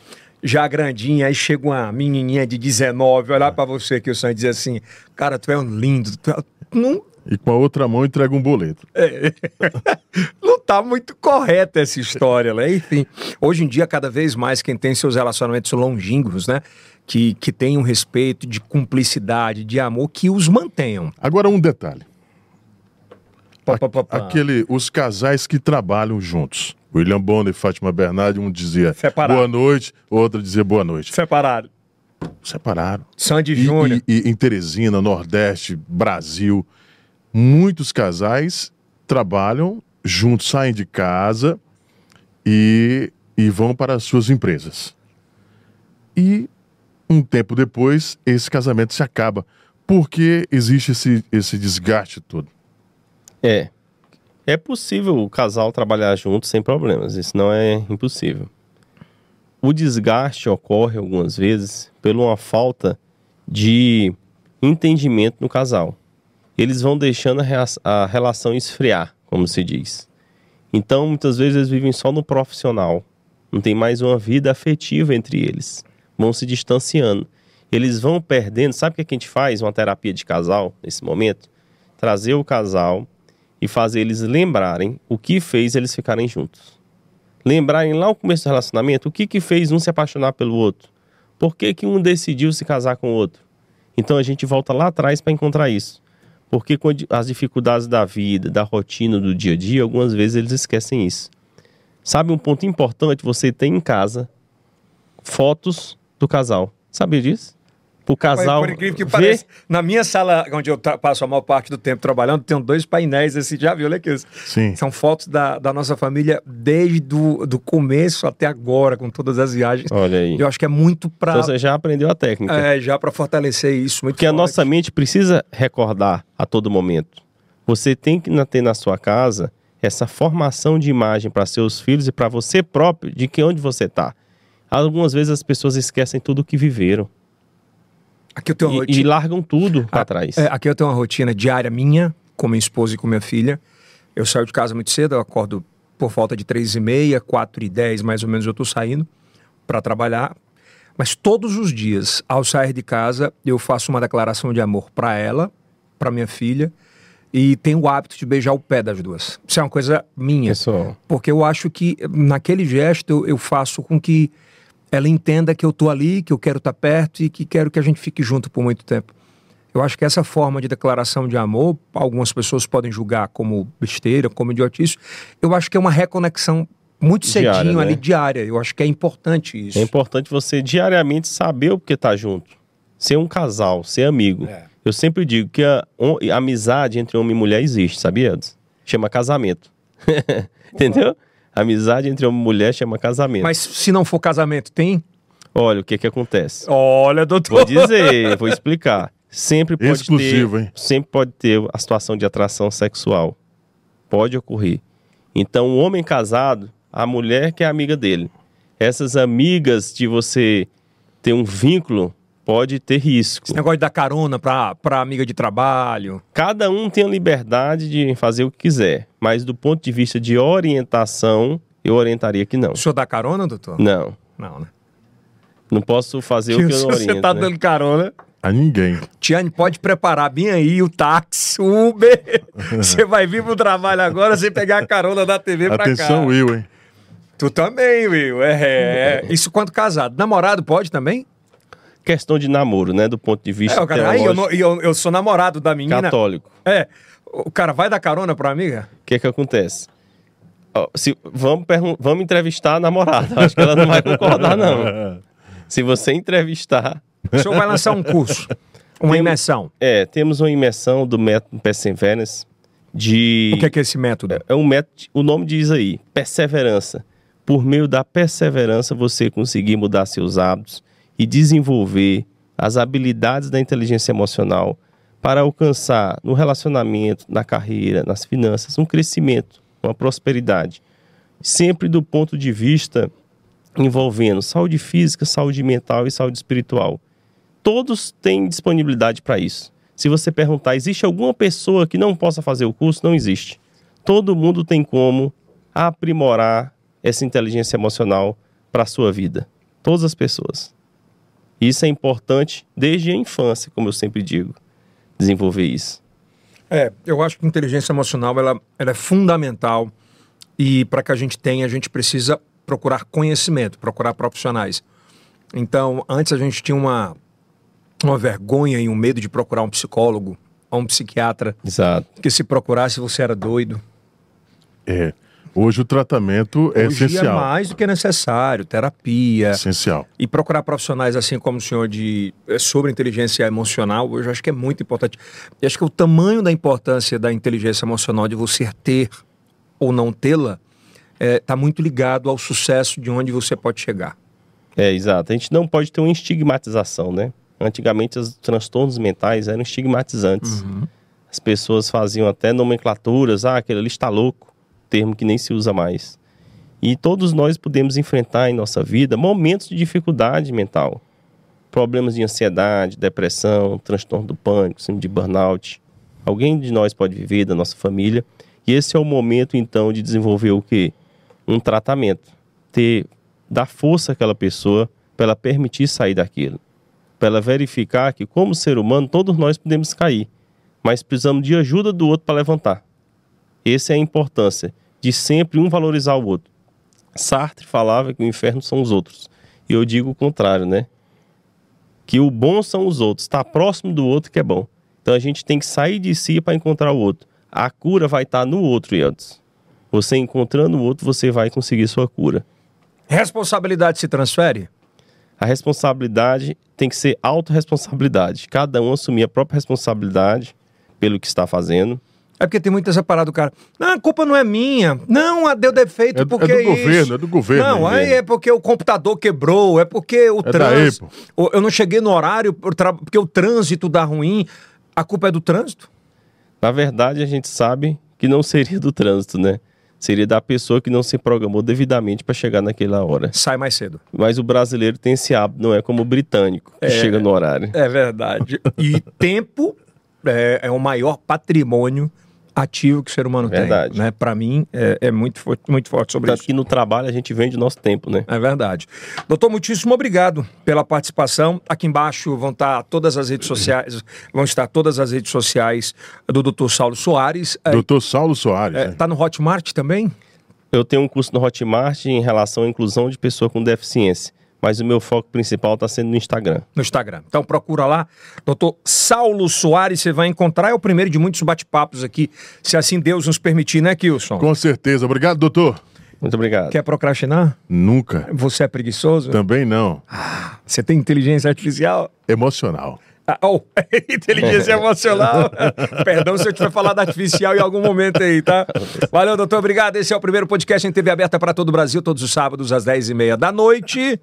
já grandinha, aí chega uma menininha de 19, olhar pra você aqui, o sonho e dizer assim, cara, tu é um lindo, tu é... Não, E com a outra mão entrega um boleto. não tá muito correta essa história, né? Enfim, hoje em dia, cada vez mais, quem tem seus relacionamentos longínquos, né? Que, que tem um respeito de cumplicidade, de amor, que os mantenham. Agora um detalhe. Pá, pá, pá. Aquele, os casais que trabalham juntos. William Bonner e Fátima Bernardi, um dizia Separado. boa noite, outro dizia boa noite. Separado. Separaram. Sandy Júnior. e- e em Teresina, Nordeste, Brasil, muitos casais trabalham juntos, saem de casa e, e vão para as suas empresas. E um tempo depois, esse casamento se acaba. Porque existe esse, esse desgaste todo. É. É possível o casal trabalhar junto sem problemas, isso não é impossível. O desgaste ocorre algumas vezes por uma falta de entendimento no casal. Eles vão deixando a, a relação esfriar, como se diz. Então, muitas vezes eles vivem só no profissional. Não tem mais uma vida afetiva entre eles. Vão se distanciando. Eles vão perdendo. Sabe o que a gente faz? Uma terapia de casal nesse momento? Trazer o casal e fazer eles lembrarem o que fez eles ficarem juntos. Lembrarem lá o começo do relacionamento, o que, que fez um se apaixonar pelo outro. Por que, que um decidiu se casar com o outro? Então a gente volta lá atrás para encontrar isso. Porque com as dificuldades da vida, da rotina, do dia a dia, algumas vezes eles esquecem isso. Sabe um ponto importante? Você tem em casa fotos do casal. Sabia disso? O casal. Por incrível que ver- pareça, na minha sala, onde eu passo a maior parte do tempo trabalhando, tem dois painéis, esse já viu, olha aqui. Sim. São fotos da, da nossa família desde do, do começo até agora, com todas as viagens. Olha aí. Eu acho que é muito para Então você já aprendeu a técnica. é, já para fortalecer isso. Muito Porque a forte. nossa mente precisa recordar a todo momento. Você tem que ter na sua casa essa formação de imagem para seus filhos e para você próprio de que onde você está. Algumas vezes as pessoas esquecem tudo o que viveram Aqui eu tenho uma e, e rotina. largam tudo para Ah, trás. é, aqui eu tenho uma rotina diária minha, com minha esposa e com minha filha. Eu saio de casa muito cedo, eu acordo por volta de três e meia, quatro e dez, mais ou menos, eu estou saindo para trabalhar. Mas todos os dias, ao sair de casa, eu faço uma declaração de amor para ela, para minha filha, e tenho o hábito de beijar o pé das duas. Isso é uma coisa minha. Pessoal, Porque eu acho que naquele gesto eu, eu faço com que ela entenda que eu tô ali, que eu quero estar perto e que quero que a gente fique junto por muito tempo. Eu acho que essa forma de declaração de amor, algumas pessoas podem julgar como besteira, como idiotice. Eu acho que é uma reconexão muito Diária, cedinho né? ali, diária. Eu acho que é importante isso. é importante você diariamente saber o que tá junto. Ser um casal, ser amigo. É. Eu sempre digo que a, a amizade entre homem e mulher existe, sabia? Edson? Chama casamento. Entendeu? Amizade entre homem e mulher chama casamento. Mas se não for casamento, tem? Olha o que que acontece. Olha, doutor. Vou dizer, vou explicar. Sempre pode Exclusivo, ter, hein? sempre pode ter a situação de atração sexual. Pode ocorrer. Então, o homem casado, a mulher que é amiga dele. Essas amigas de você ter um vínculo pode ter risco. Esse negócio de dar carona pra, pra amiga de trabalho. Cada um tem a liberdade de fazer o que quiser, mas do ponto de vista de orientação, eu orientaria que não. O senhor dá carona, doutor? Não, Não, né? não posso fazer o que eu não você oriento. tá né? dando carona, A ninguém. Tiane, pode preparar bem aí o táxi, o Uber. Você vai vir pro trabalho agora sem pegar a carona da TV pra Atenção, cá. Will, hein? Tu também, Will. É, é. Isso quando casado. Namorado pode também? Questão de namoro, né? Do ponto de vista É, cara, aí eu, não- eu, eu sou namorado da menina. católico. É. O cara vai dar carona pra amiga? O que que acontece? Ó, se, vamos, vamos entrevistar a namorada. Acho que ela não vai concordar, não. Se você entrevistar... O senhor vai lançar um curso, uma Tem- imersão. É, temos uma imersão do método Perseverance de... O que é, que é esse método? É um método, o nome diz aí, perseverança. Por meio da perseverança, você conseguir mudar seus hábitos e desenvolver as habilidades da inteligência emocional para alcançar no relacionamento, na carreira, nas finanças, um crescimento, uma prosperidade. Sempre do ponto de vista envolvendo saúde física, saúde mental e saúde espiritual. Todos têm disponibilidade para isso. Se você perguntar, existe alguma pessoa que não possa fazer o curso? Não existe todo mundo tem como aprimorar essa inteligência emocional para a sua vida. Todas as pessoas. Isso é importante desde a infância, como eu sempre digo, desenvolver isso. É, eu acho que inteligência emocional ela, ela é fundamental e para que a gente tenha, a gente precisa procurar conhecimento, procurar profissionais. Então, antes a gente tinha uma, uma vergonha e um medo de procurar um psicólogo ou um psiquiatra, Exato. que se procurasse você era doido. É. Hoje o tratamento é Hoje essencial. é mais do que necessário, terapia. Essencial. E procurar profissionais assim como o senhor de eh, sobre inteligência emocional, hoje eu acho que é muito importante. E acho que o tamanho da importância da inteligência emocional de você ter ou não tê-la está muito ligado ao sucesso de onde você pode chegar. É, exato. A gente não pode ter uma estigmatização, né? Antigamente os transtornos mentais eram estigmatizantes. As pessoas faziam até nomenclaturas, ah, aquele ali está louco, termo que nem se usa mais. E todos nós podemos enfrentar em nossa vida momentos de dificuldade mental. Problemas de ansiedade, depressão, transtorno do pânico, síndrome de burnout, Alguém de nós pode viver, da nossa família. E esse é o momento, então, de desenvolver o quê? Um tratamento. Ter, dar força àquela pessoa para ela permitir sair daquilo. Para ela verificar que, como ser humano, todos nós podemos cair. Mas precisamos de ajuda do outro para levantar. Essa é a importância de sempre um valorizar o outro. Sartre falava que o inferno são os outros. E eu digo o contrário, né? Que o bom são os outros. Estar próximo do outro que é bom. Então a gente tem que sair de si para encontrar o outro. A cura vai estar no outro, Yeltsin. Você encontrando o outro, você vai conseguir sua cura. Responsabilidade se transfere? A responsabilidade tem que ser autorresponsabilidade. Cada um assumir a própria responsabilidade pelo que está fazendo. É porque tem muita essa parada do cara. Não, a culpa não é minha. Não, deu defeito É, porque é do isso. governo, é do governo. Não, aí é porque o computador quebrou, é porque o É trânsito. Eu não cheguei no horário porque o trânsito dá ruim. A culpa é do trânsito? Na verdade, a gente sabe que não seria do trânsito, né? Seria da pessoa que não se programou devidamente para chegar naquela hora. Sai mais cedo. Mas o brasileiro tem esse hábito, não é como o britânico, que chega no horário. É verdade. E tempo é, é o maior patrimônio ativo que o ser humano Verdade. tem. Né? Para mim, é, é muito, muito forte sobre Tanto isso. que no trabalho a gente vende o nosso tempo, né? É verdade. Doutor, muitíssimo obrigado pela participação. Aqui embaixo vão estar todas as redes sociais, vão estar todas as redes sociais do doutor Saulo Soares. É, Doutor Saulo Soares. é, né? tá no Hotmart também? Eu tenho um curso no Hotmart em relação à inclusão de pessoa com deficiência, mas o meu foco principal está sendo no Instagram. No Instagram. Então procura lá, doutor Saulo Soares, você vai encontrar. É o primeiro de muitos bate-papos aqui, se assim Deus nos permitir, né, Kilson? Com certeza. Obrigado, doutor. Muito obrigado. Quer procrastinar? Nunca. Você é preguiçoso? Também não. Você tem inteligência artificial? Emocional. Ah, oh, inteligência emocional. Perdão se eu tiver falado artificial em algum momento aí, tá? Valeu, doutor. Obrigado. Esse é o primeiro podcast em TV aberta para todo o Brasil, todos os sábados às 10h30 da noite.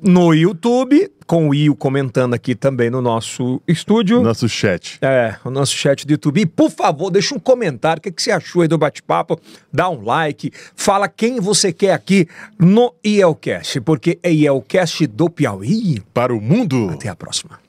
No YouTube, com o Io comentando aqui também no nosso estúdio. Nosso chat. É, o nosso chat do YouTube. E, por favor, deixa um comentário. O que, que você achou aí do bate-papo? Dá um like. Fala quem você quer aqui no IELCast, porque é IELCast do Piauí. Para o mundo. Até a próxima.